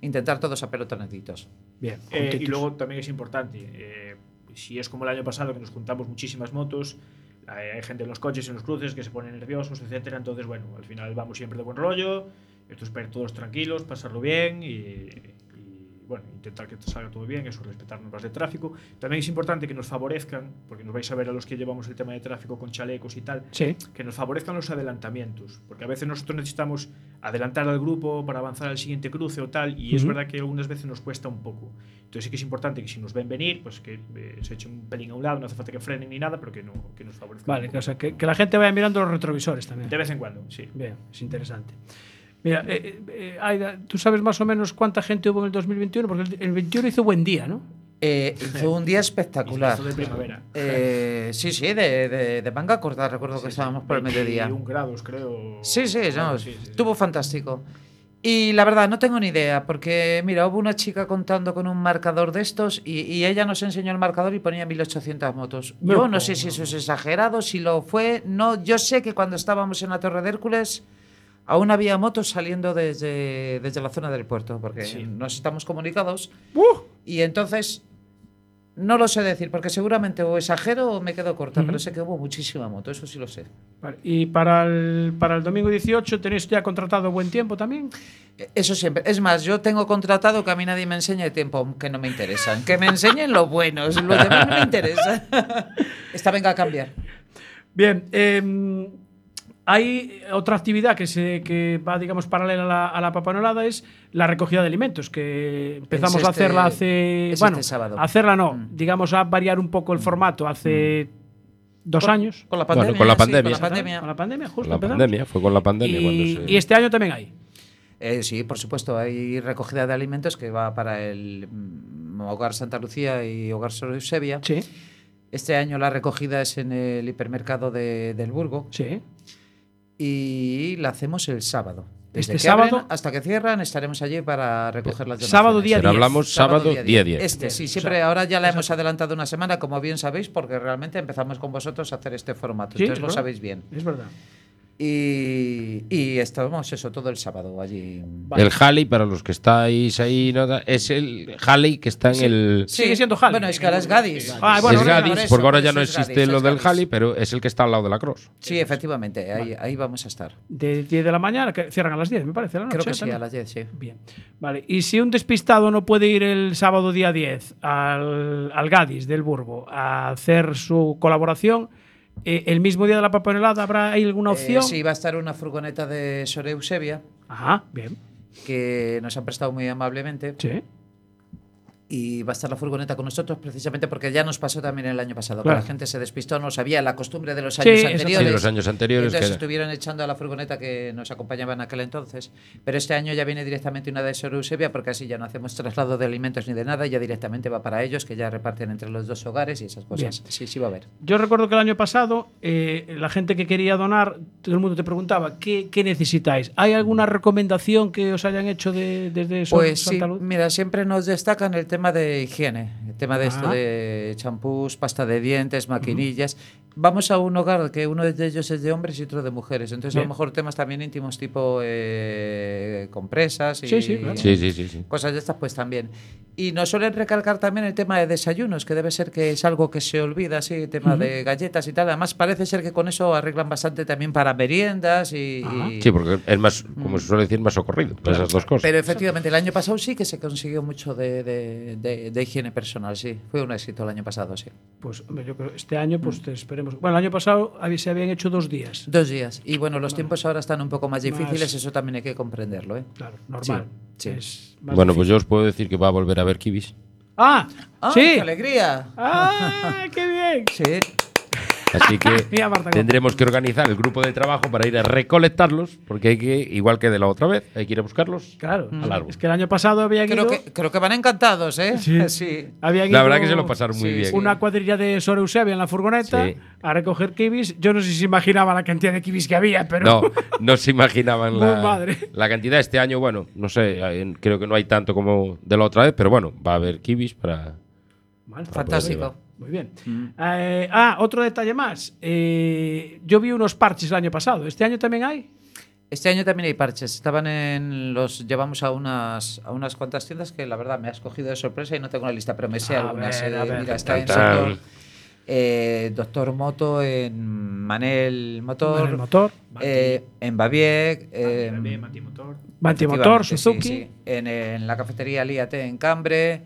Speaker 10: intentar todos apelotonaditos
Speaker 1: Bien.
Speaker 11: Eh, y luego también es importante, eh, si es como el año pasado que nos juntamos muchísimas motos, hay, hay gente en los coches, en los cruces que se ponen nerviosos, etcétera. Entonces, bueno, al final vamos siempre de buen rollo, esto es para ir todos tranquilos, pasarlo bien y, y, bueno, intentar que salga todo bien, eso, respetar normas de tráfico. También es importante que nos favorezcan, porque nos vais a ver a los que llevamos el tema de tráfico con chalecos y tal,
Speaker 1: Sí.
Speaker 11: que nos favorezcan los adelantamientos, porque a veces nosotros necesitamos adelantar al grupo para avanzar al siguiente cruce o tal, y es
Speaker 1: Ujú.
Speaker 11: verdad que algunas veces nos cuesta un poco. Entonces sí que es importante que si nos ven venir, pues que eh, se echen un pelín a un lado, no hace falta que frenen ni nada, pero que, no, que nos favorezcan.
Speaker 1: Vale, o sea, que, que la gente vaya mirando los retrovisores también.
Speaker 11: De vez en cuando, sí.
Speaker 1: Bien, es interesante. Mira, eh, eh, Aida, ¿tú sabes más o menos cuánta gente hubo en el 2021? Porque el, el 21 hizo buen día, ¿no?
Speaker 10: Eh, hizo un día espectacular
Speaker 11: de primavera.
Speaker 10: Eh, sí sí de, de, de manga corta recuerdo que estábamos por el mediodía
Speaker 11: 21 grados, creo.
Speaker 10: Sí, sí, no,
Speaker 11: sí, sí.
Speaker 10: estuvo fantástico. Y la verdad, no tengo ni idea, porque mira, hubo una chica contando con un marcador de estos y, y ella nos enseñó el marcador y ponía 1800 motos. Yo
Speaker 1: No.
Speaker 10: no sé si eso es exagerado, si lo fue. No, yo sé que cuando estábamos en la Torre de Hércules aún había motos saliendo desde, desde la zona del puerto, porque
Speaker 11: Sí.
Speaker 10: nos estamos comunicados. Y entonces, no lo sé decir, porque seguramente o exagero o me quedo corta, pero sé que hubo muchísima moto, eso sí lo sé.
Speaker 1: Vale, Y para el, para el domingo 18, ¿tenéis ya contratado buen tiempo también?
Speaker 10: Eso siempre. Es más, yo tengo contratado que a mí nadie me enseñe tiempo que no me interesan. Que me enseñen lo bueno, lo demás no me interesa. <laughs> Esta venga a cambiar.
Speaker 1: Bien, eh, hay otra actividad que, se, que va, digamos, paralela a la, a la papanolada, es la recogida de alimentos, que empezamos
Speaker 10: Es
Speaker 1: a
Speaker 10: este-
Speaker 1: hacerla hace...
Speaker 10: es
Speaker 1: bueno,
Speaker 10: este sábado.
Speaker 1: hacerla no,
Speaker 10: Mm.
Speaker 1: digamos a variar un poco el formato hace dos
Speaker 10: Con-
Speaker 1: años.
Speaker 10: Con la
Speaker 2: Bueno,
Speaker 10: pandemia.
Speaker 2: con la
Speaker 10: sí,
Speaker 2: pandemia.
Speaker 10: con la pandemia.
Speaker 1: Con la pandemia, justo.
Speaker 2: La
Speaker 1: empezamos.
Speaker 2: pandemia, fue con la pandemia
Speaker 1: y,
Speaker 2: cuando se...
Speaker 1: y este año también hay.
Speaker 10: Eh, sí, por supuesto, hay recogida de alimentos que va para el mm, Hogar Santa Lucía y Hogar Sor Eusebia.
Speaker 1: Sí,
Speaker 10: Este año la recogida es en el hipermercado de, del Burgo
Speaker 1: sí.
Speaker 10: Y la hacemos el sábado. Desde
Speaker 1: Este
Speaker 10: que abren
Speaker 1: sábado-
Speaker 10: hasta que cierran estaremos allí para recoger las
Speaker 1: Sábado
Speaker 10: donaciones.
Speaker 1: día
Speaker 2: Pero
Speaker 1: 10.
Speaker 2: hablamos sábado día 10.
Speaker 10: Este, sí,
Speaker 1: O
Speaker 10: siempre
Speaker 1: sea,
Speaker 10: ahora ya la hemos adelantado una semana, como bien sabéis, porque realmente empezamos con vosotros a hacer este formato.
Speaker 1: Sí,
Speaker 10: Entonces
Speaker 1: es
Speaker 10: lo
Speaker 1: verdad.
Speaker 10: sabéis bien.
Speaker 1: Es verdad.
Speaker 10: Y, y estamos eso todo el sábado allí.
Speaker 2: El Halley, para los que estáis ahí, no es el Halley que está en el...
Speaker 1: Sigue siendo Halley.
Speaker 10: Bueno, es que ahora es Gadis.
Speaker 1: Ah, bueno,
Speaker 2: es Gadis,
Speaker 10: eso,
Speaker 2: porque ahora ya no existe
Speaker 10: Gadis,
Speaker 2: lo del. Halley, pero es el que está al lado de la Cross.
Speaker 10: Sí, efectivamente, ahí, ahí vamos a estar.
Speaker 1: De 10 de la mañana, que cierran a las 10, me parece, la noche.
Speaker 10: Creo que sí,
Speaker 1: también.
Speaker 10: a las 10, sí.
Speaker 1: Bien. Vale. Y si un despistado no puede ir el sábado día 10 al, al Gadis del Burgo a hacer su colaboración, eh, el mismo día de la papanelada habrá alguna opción.
Speaker 10: Eh, sí, va a estar una furgoneta de Sor Eusebia
Speaker 1: Ajá, bien.
Speaker 10: que nos han prestado muy amablemente.
Speaker 1: Sí.
Speaker 10: Y va a estar la furgoneta con nosotros precisamente porque ya nos pasó también el año pasado.
Speaker 1: Claro.
Speaker 10: Que la gente se despistó, no sabía la costumbre de los
Speaker 1: Sí,
Speaker 10: años
Speaker 1: eso
Speaker 10: anteriores.
Speaker 2: Sí, de los años anteriores.
Speaker 10: Entonces
Speaker 2: que-
Speaker 10: estuvieron echando a la furgoneta que nos acompañaba en aquel entonces. Pero este año ya viene directamente una de Sor Eusebia porque así ya no hacemos traslado de alimentos ni de nada, ya directamente va para ellos, que ya reparten entre los dos hogares y esas cosas.
Speaker 1: Bien.
Speaker 10: Sí, sí va a haber.
Speaker 1: Yo recuerdo que el año pasado eh, la gente que quería donar, todo el mundo te preguntaba, ¿qué, qué necesitáis? ¿Hay alguna recomendación que os hayan hecho de- desde
Speaker 10: Pues sí,
Speaker 1: Santa Luz?
Speaker 10: mira, siempre nos destacan el tema de higiene, el tema de esto
Speaker 1: Ah.
Speaker 10: de champús, pasta de dientes, maquinillas. Vamos a un hogar que uno de ellos es de hombres y otro de mujeres. Entonces, a
Speaker 1: Bien.
Speaker 10: lo mejor temas también íntimos tipo eh, compresas y
Speaker 1: Sí, sí, claro.
Speaker 2: Sí, sí, sí, sí.
Speaker 10: cosas de estas, pues también. Y nos suelen recalcar también el tema de desayunos, que debe ser que es algo que se olvida, así, el tema de galletas y tal. Además, parece ser que con eso arreglan bastante también para meriendas y. y-
Speaker 2: Sí, porque es más, como se suele decir, más socorrido. para esas dos cosas.
Speaker 10: Pero efectivamente, el año pasado sí que se consiguió mucho de, de- de- de higiene personal, sí. Fue un éxito el año pasado, sí.
Speaker 1: Pues hombre, yo creo este año pues te esperemos. Bueno, el año pasado se habían hecho dos días.
Speaker 10: Dos días. Y bueno, los tiempos ahora están un poco más difíciles,
Speaker 1: Más-
Speaker 10: eso también hay que comprenderlo, ¿eh?
Speaker 1: Claro, normal.
Speaker 10: Sí.
Speaker 2: Bueno,
Speaker 1: difícil.
Speaker 2: pues yo os puedo decir que va a volver a ver Kibis.
Speaker 1: Ah,
Speaker 10: ¡Ah,
Speaker 1: sí.
Speaker 10: qué alegría!
Speaker 1: Ah, qué bien.
Speaker 10: Sí.
Speaker 2: Así que <laughs>
Speaker 1: Mira, Marta, cómo-
Speaker 2: tendremos que organizar el grupo de trabajo para ir a recolectarlos, porque hay que, igual que de la otra vez, hay que ir a buscarlos
Speaker 1: Claro,
Speaker 2: al árbol.
Speaker 1: es que el año pasado habían
Speaker 10: Creo
Speaker 1: ido,
Speaker 10: que, creo que van encantados, ¿eh?
Speaker 1: Sí. <laughs>
Speaker 10: sí.
Speaker 1: habían
Speaker 2: La
Speaker 1: ido
Speaker 2: verdad que se lo pasaron muy
Speaker 10: Sí,
Speaker 2: bien.
Speaker 1: una cuadrilla de Sor Eusebia en la furgoneta
Speaker 2: Sí.
Speaker 1: a recoger kibis. Yo no sé si se imaginaba la cantidad de kibis que había, pero
Speaker 2: No, no se imaginaban <laughs> la,
Speaker 1: madre.
Speaker 2: la cantidad. Este año, bueno, no sé, hay- creo que no hay tanto como de la otra vez, pero bueno, va a haber Kibis para.
Speaker 1: Vale,
Speaker 2: para poder
Speaker 10: Fantástico.
Speaker 1: Muy bien. Eh, ah, otro detalle más. Eh, yo vi unos parches el año pasado. ¿Este año también hay?
Speaker 10: Este año también hay parches. Estaban en los. Llevamos a unas, a unas cuantas tiendas que la verdad me has cogido de sorpresa y no tengo la lista, pero me sé
Speaker 1: A
Speaker 10: algunas.
Speaker 1: ver,
Speaker 10: eh,
Speaker 1: a ver.
Speaker 10: mira, está en sector. eh, Doctor Moto, en Manel Motor.
Speaker 1: El motor.
Speaker 10: eh, en Baviec. eh,
Speaker 11: Matimotor.
Speaker 1: Mantimotor,
Speaker 10: sí,
Speaker 1: Suzuki.
Speaker 10: sí. En, en la cafetería Líate en Cambre.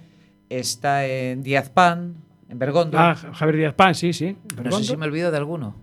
Speaker 10: Está en Díaz Pan, en Bergondo.
Speaker 1: Ah, Javier Díaz Pan, sí, sí.
Speaker 10: no sé si me olvido de alguno.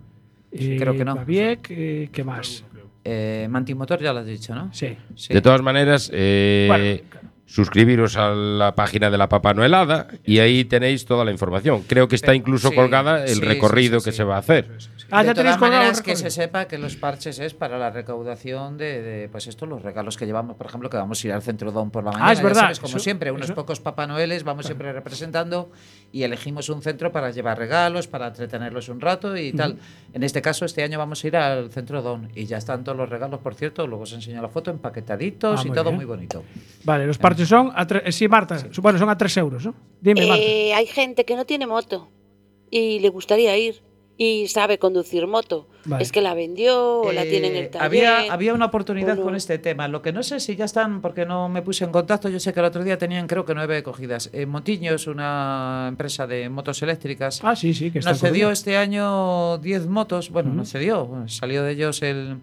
Speaker 1: Eh,
Speaker 10: creo que no.
Speaker 1: Baviec, eh, ¿qué más?
Speaker 10: Eh, Mantimotor ya lo has dicho, ¿no?
Speaker 1: Sí.
Speaker 10: Sí.
Speaker 2: De todas maneras, eh,
Speaker 1: Bueno,
Speaker 2: suscribiros a la página de la Papa Noelada y ahí tenéis toda la información. Creo que está incluso
Speaker 10: sí,
Speaker 2: colgada el
Speaker 10: sí,
Speaker 2: recorrido
Speaker 10: sí, sí,
Speaker 2: que
Speaker 10: sí.
Speaker 2: se va a hacer.
Speaker 1: Ah,
Speaker 10: de
Speaker 1: ya tenéis
Speaker 10: todas que se sepa que los parches es para la recaudación de, de, pues esto los regalos que llevamos por ejemplo que vamos a ir al centro Don por la mañana
Speaker 1: Ah, es verdad,
Speaker 10: sabes, como
Speaker 1: eso-
Speaker 10: siempre unos
Speaker 1: eso-
Speaker 10: pocos Papá Noeles vamos siempre representando y elegimos un centro para llevar regalos para entretenerlos un rato y tal en este caso este año vamos a ir al centro Don y ya están todos los regalos por cierto luego os enseño la foto empaquetaditos
Speaker 1: Ah,
Speaker 10: y
Speaker 1: muy
Speaker 10: todo
Speaker 1: bien.
Speaker 10: muy bonito
Speaker 1: Vale, los parches son. A tre- eh, sí, Marta. Bueno, son a 3 euros, ¿no? Dime, Marta.
Speaker 3: Eh, hay gente que no tiene moto y le gustaría ir y sabe conducir moto.
Speaker 1: Vale.
Speaker 3: Es que la vendió o la tiene en el
Speaker 10: Eh,
Speaker 3: taller.
Speaker 10: Había, había una oportunidad
Speaker 3: no.
Speaker 10: con este tema. Lo que no sé si ya están, porque no me puse en contacto. Yo sé que el otro día tenían, creo que nueve cogidas. Eh, Montiño es una empresa de motos eléctricas.
Speaker 1: Ah, sí, sí, que está
Speaker 10: Nos cedió este año 10 motos. Bueno, nos cedió. bueno, Salió de ellos el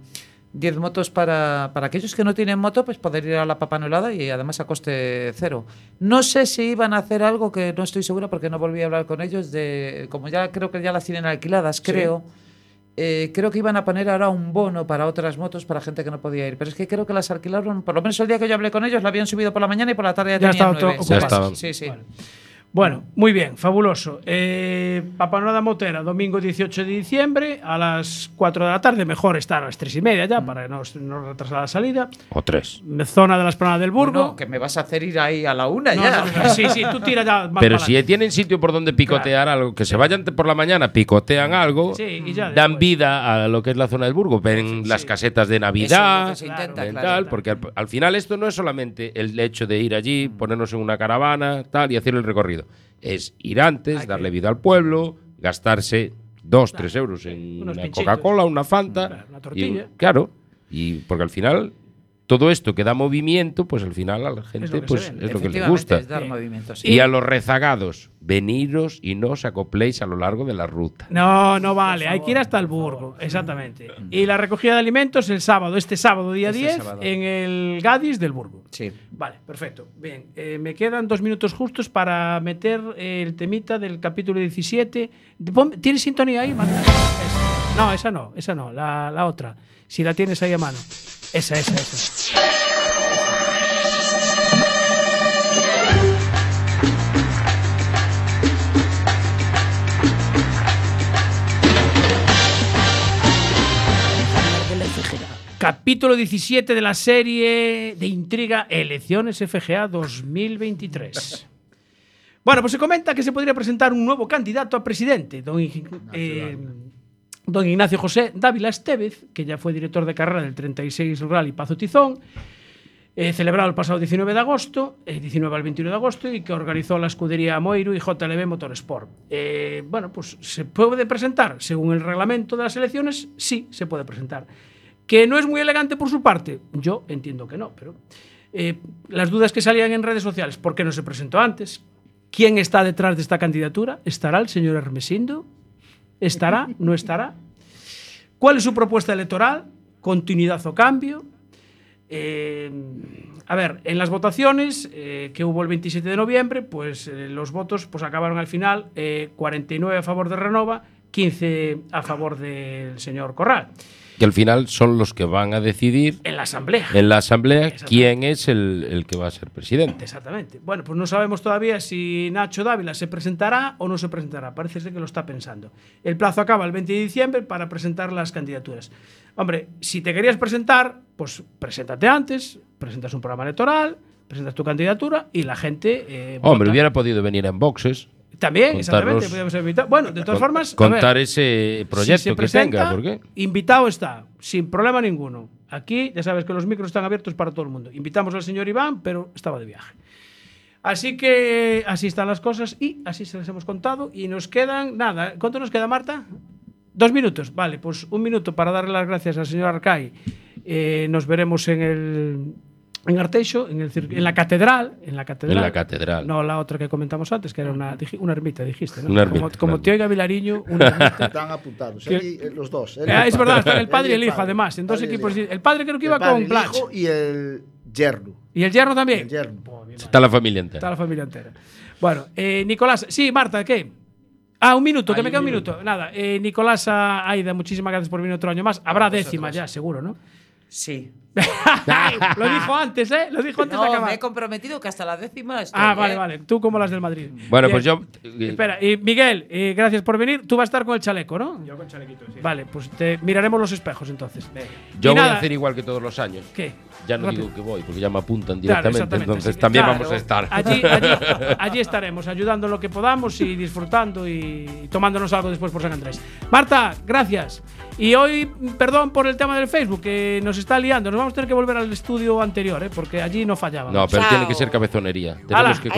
Speaker 10: 10 motos para, para aquellos que no tienen moto, pues poder ir a la papanolada y además a coste cero. No sé si iban a hacer algo que no estoy segura porque no volví a hablar con ellos. De, como ya creo que ya las tienen alquiladas, creo. Eh, creo que iban a poner ahora un bono para otras motos para gente que no podía ir. Pero es que creo que las alquilaron, por lo menos el día que yo hablé con ellos, la habían subido por la mañana y por la tarde ya,
Speaker 1: Ya
Speaker 10: tenían nueve.
Speaker 2: Ya.
Speaker 10: Sí, sí.
Speaker 1: Vale. Bueno, muy bien, fabuloso. Eh, Papanada Motera, domingo 18 de diciembre a las 4 de la tarde. Mejor estar a las 3 y media ya para no, no retrasar la salida.
Speaker 2: O tres.
Speaker 1: Zona de la Esplanada del Burgo.
Speaker 10: Bueno, que me vas a hacer ir ahí a la una
Speaker 1: No,
Speaker 10: ya.
Speaker 1: no, no, sí, sí, tú tira ya <laughs> más
Speaker 2: Pero si tienen sitio por donde picotear algo, que se vayan por la mañana, picotean algo,
Speaker 1: Sí, y ya
Speaker 2: dan
Speaker 1: después.
Speaker 2: vida a lo que es la zona del Burgo, ven las casetas de Navidad,
Speaker 10: Eso es lo que se intenta,
Speaker 2: ven
Speaker 10: claro.
Speaker 2: tal, porque al, al final esto no es solamente el hecho de ir allí, ponernos en una caravana, tal, y hacer el recorrido. Es ir antes, darle vida al pueblo, gastarse dos, tres euros en una. Coca-Cola, una Fanta.
Speaker 1: Claro, una
Speaker 2: y-
Speaker 1: tortilla.
Speaker 2: claro, y porque al final todo esto que da movimiento, pues al final a la gente
Speaker 1: lo que se
Speaker 2: pues, es lo que le
Speaker 10: Efectivamente,
Speaker 2: gusta.
Speaker 10: es dar
Speaker 1: Sí.
Speaker 2: Y a los rezagados, veniros y no os acopléis a lo largo de la ruta.
Speaker 1: No, no vale, hay que ir hasta el Burgo, exactamente. Y la recogida de alimentos el sábado, este sábado día
Speaker 10: Este
Speaker 1: 10,
Speaker 10: sábado.
Speaker 1: en el Gadis del Burgo.
Speaker 10: Sí.
Speaker 1: Vale, perfecto. Bien, eh, me quedan dos minutos justos para meter eh, el temita del capítulo 17. De- pon- ¿Tienes sintonía ahí, Marta? No, esa no, esa no, la, la otra. Si la tienes ahí a mano. Esa, esa, esa. Capítulo 17 de la serie de intriga Elecciones FGA 2023. Bueno, pues se comenta que se podría presentar un nuevo candidato a presidente, don, eh, don Ignacio José Dávila Estevez, que ya fue director de carrera del 36 Rally Pazo Tizón. eh, celebrado el pasado 19 de agosto, eh, 19 al 21 de agosto, y que organizó la escudería Moiro y JLB Motorsport. Eh, bueno, pues se puede presentar, según el reglamento de las elecciones, sí se puede presentar. Que no es muy elegante por su parte, yo entiendo que no, pero eh, las dudas que salían en redes sociales, ¿por qué no se presentó antes? ¿Quién está detrás de esta candidatura? ¿Estará el señor Hermesindo? ¿Estará? ¿No estará? ¿Cuál es su propuesta electoral? ¿Continuidad o cambio? Eh, a ver, en las votaciones eh, que hubo el 27 de noviembre, pues eh, los votos pues, acabaron al final eh, 49 a favor de Renova, 15 a favor del señor Corral.
Speaker 2: Que al final son los que van a decidir
Speaker 1: En la asamblea.
Speaker 2: en la asamblea quién es el, el que va a ser presidente.
Speaker 1: Exactamente. Bueno, pues no sabemos todavía si Nacho Dávila se presentará o no se presentará. Parece ser que lo está pensando. El plazo acaba el 20 de diciembre para presentar las candidaturas. Hombre, si te querías presentar, pues preséntate antes, presentas un programa electoral, presentas tu candidatura y la gente. eh,
Speaker 2: Hombre,
Speaker 1: vota.
Speaker 2: hubiera podido venir en boxes.
Speaker 1: También,
Speaker 2: contarnos-
Speaker 1: exactamente. podríamos haber invitado. Bueno, de todas
Speaker 2: con-
Speaker 1: formas.
Speaker 2: Contar
Speaker 1: ver,
Speaker 2: ese
Speaker 1: si
Speaker 2: proyecto
Speaker 1: se
Speaker 2: que
Speaker 1: presenta,
Speaker 2: tenga. ¿Por qué?
Speaker 1: Invitado está, sin problema ninguno. Aquí ya sabes que los micros están abiertos para todo el mundo. Invitamos al señor Iván, pero estaba de viaje. Así que así están las cosas y así se las hemos contado. Y nos quedan, nada, ¿cuánto nos queda, Marta? Dos minutos, vale, pues un minuto para darle las gracias al señor Arcai. Eh, nos veremos en el en Arteixo, en, el, la catedral, en la catedral.
Speaker 2: En la catedral.
Speaker 1: No la otra que comentamos antes, que era una, ermita, dijiste, ¿no?
Speaker 2: Una ermita,
Speaker 1: como, como te oiga Vilariño, una ermita. <laughs>
Speaker 8: Están apuntados. Eh, los dos. y
Speaker 1: Ah, es verdad, están el padre y el hijo,
Speaker 8: padre.
Speaker 1: además. En dos
Speaker 8: Padre y.
Speaker 1: El padre creo que iba
Speaker 8: El padre,
Speaker 1: con
Speaker 8: el
Speaker 1: Plach.
Speaker 8: hijo y el yerno.
Speaker 1: ¿Y el yerno también?
Speaker 8: El yerno.
Speaker 2: Está la familia entera.
Speaker 1: Está la familia entera. Bueno, eh, Nicolás. Sí, Marta, ¿qué? Ah, un minuto, que me queda un
Speaker 2: minuto.
Speaker 1: minuto. Nada, eh, Nicolás ah, Aida, muchísimas gracias por venir otro año más. Habrá décima ya, seguro, ¿no?
Speaker 10: Sí.
Speaker 1: Lo dijo antes, ¿eh? Lo dijo antes de
Speaker 10: No,
Speaker 1: acabar.
Speaker 10: me he comprometido que hasta la décima estoy,
Speaker 1: Ah, vale,
Speaker 10: ¿eh?
Speaker 1: vale. Tú como las del Madrid.
Speaker 2: Bueno,
Speaker 1: Bien.
Speaker 2: pues yo.
Speaker 1: Espera, y Miguel, eh, gracias por venir. Tú vas a estar con el chaleco, ¿no?
Speaker 11: Yo con chalequito, sí.
Speaker 1: Vale, pues te miraremos los espejos entonces.
Speaker 2: Yo
Speaker 1: Y
Speaker 2: voy
Speaker 1: nada,
Speaker 2: a hacer igual que todos los años.
Speaker 1: ¿Qué?
Speaker 2: Ya no
Speaker 1: Rápido.
Speaker 2: digo que voy, porque ya me apuntan
Speaker 1: Claro,
Speaker 2: directamente.
Speaker 1: exactamente,
Speaker 2: entonces
Speaker 1: que-
Speaker 2: también
Speaker 1: claro.
Speaker 2: vamos a estar.
Speaker 1: Allí, allí, <laughs> allí estaremos, ayudando lo que podamos y disfrutando y tomándonos algo después por San Andrés. Marta, gracias. Y hoy, perdón por el tema del Facebook, que nos está liando. Nos vamos a tener que volver al estudio anterior, ¿eh? porque allí no fallábamos.
Speaker 2: No, pero tiene que ser cabezonería. Tenemos
Speaker 1: Hala,
Speaker 2: que.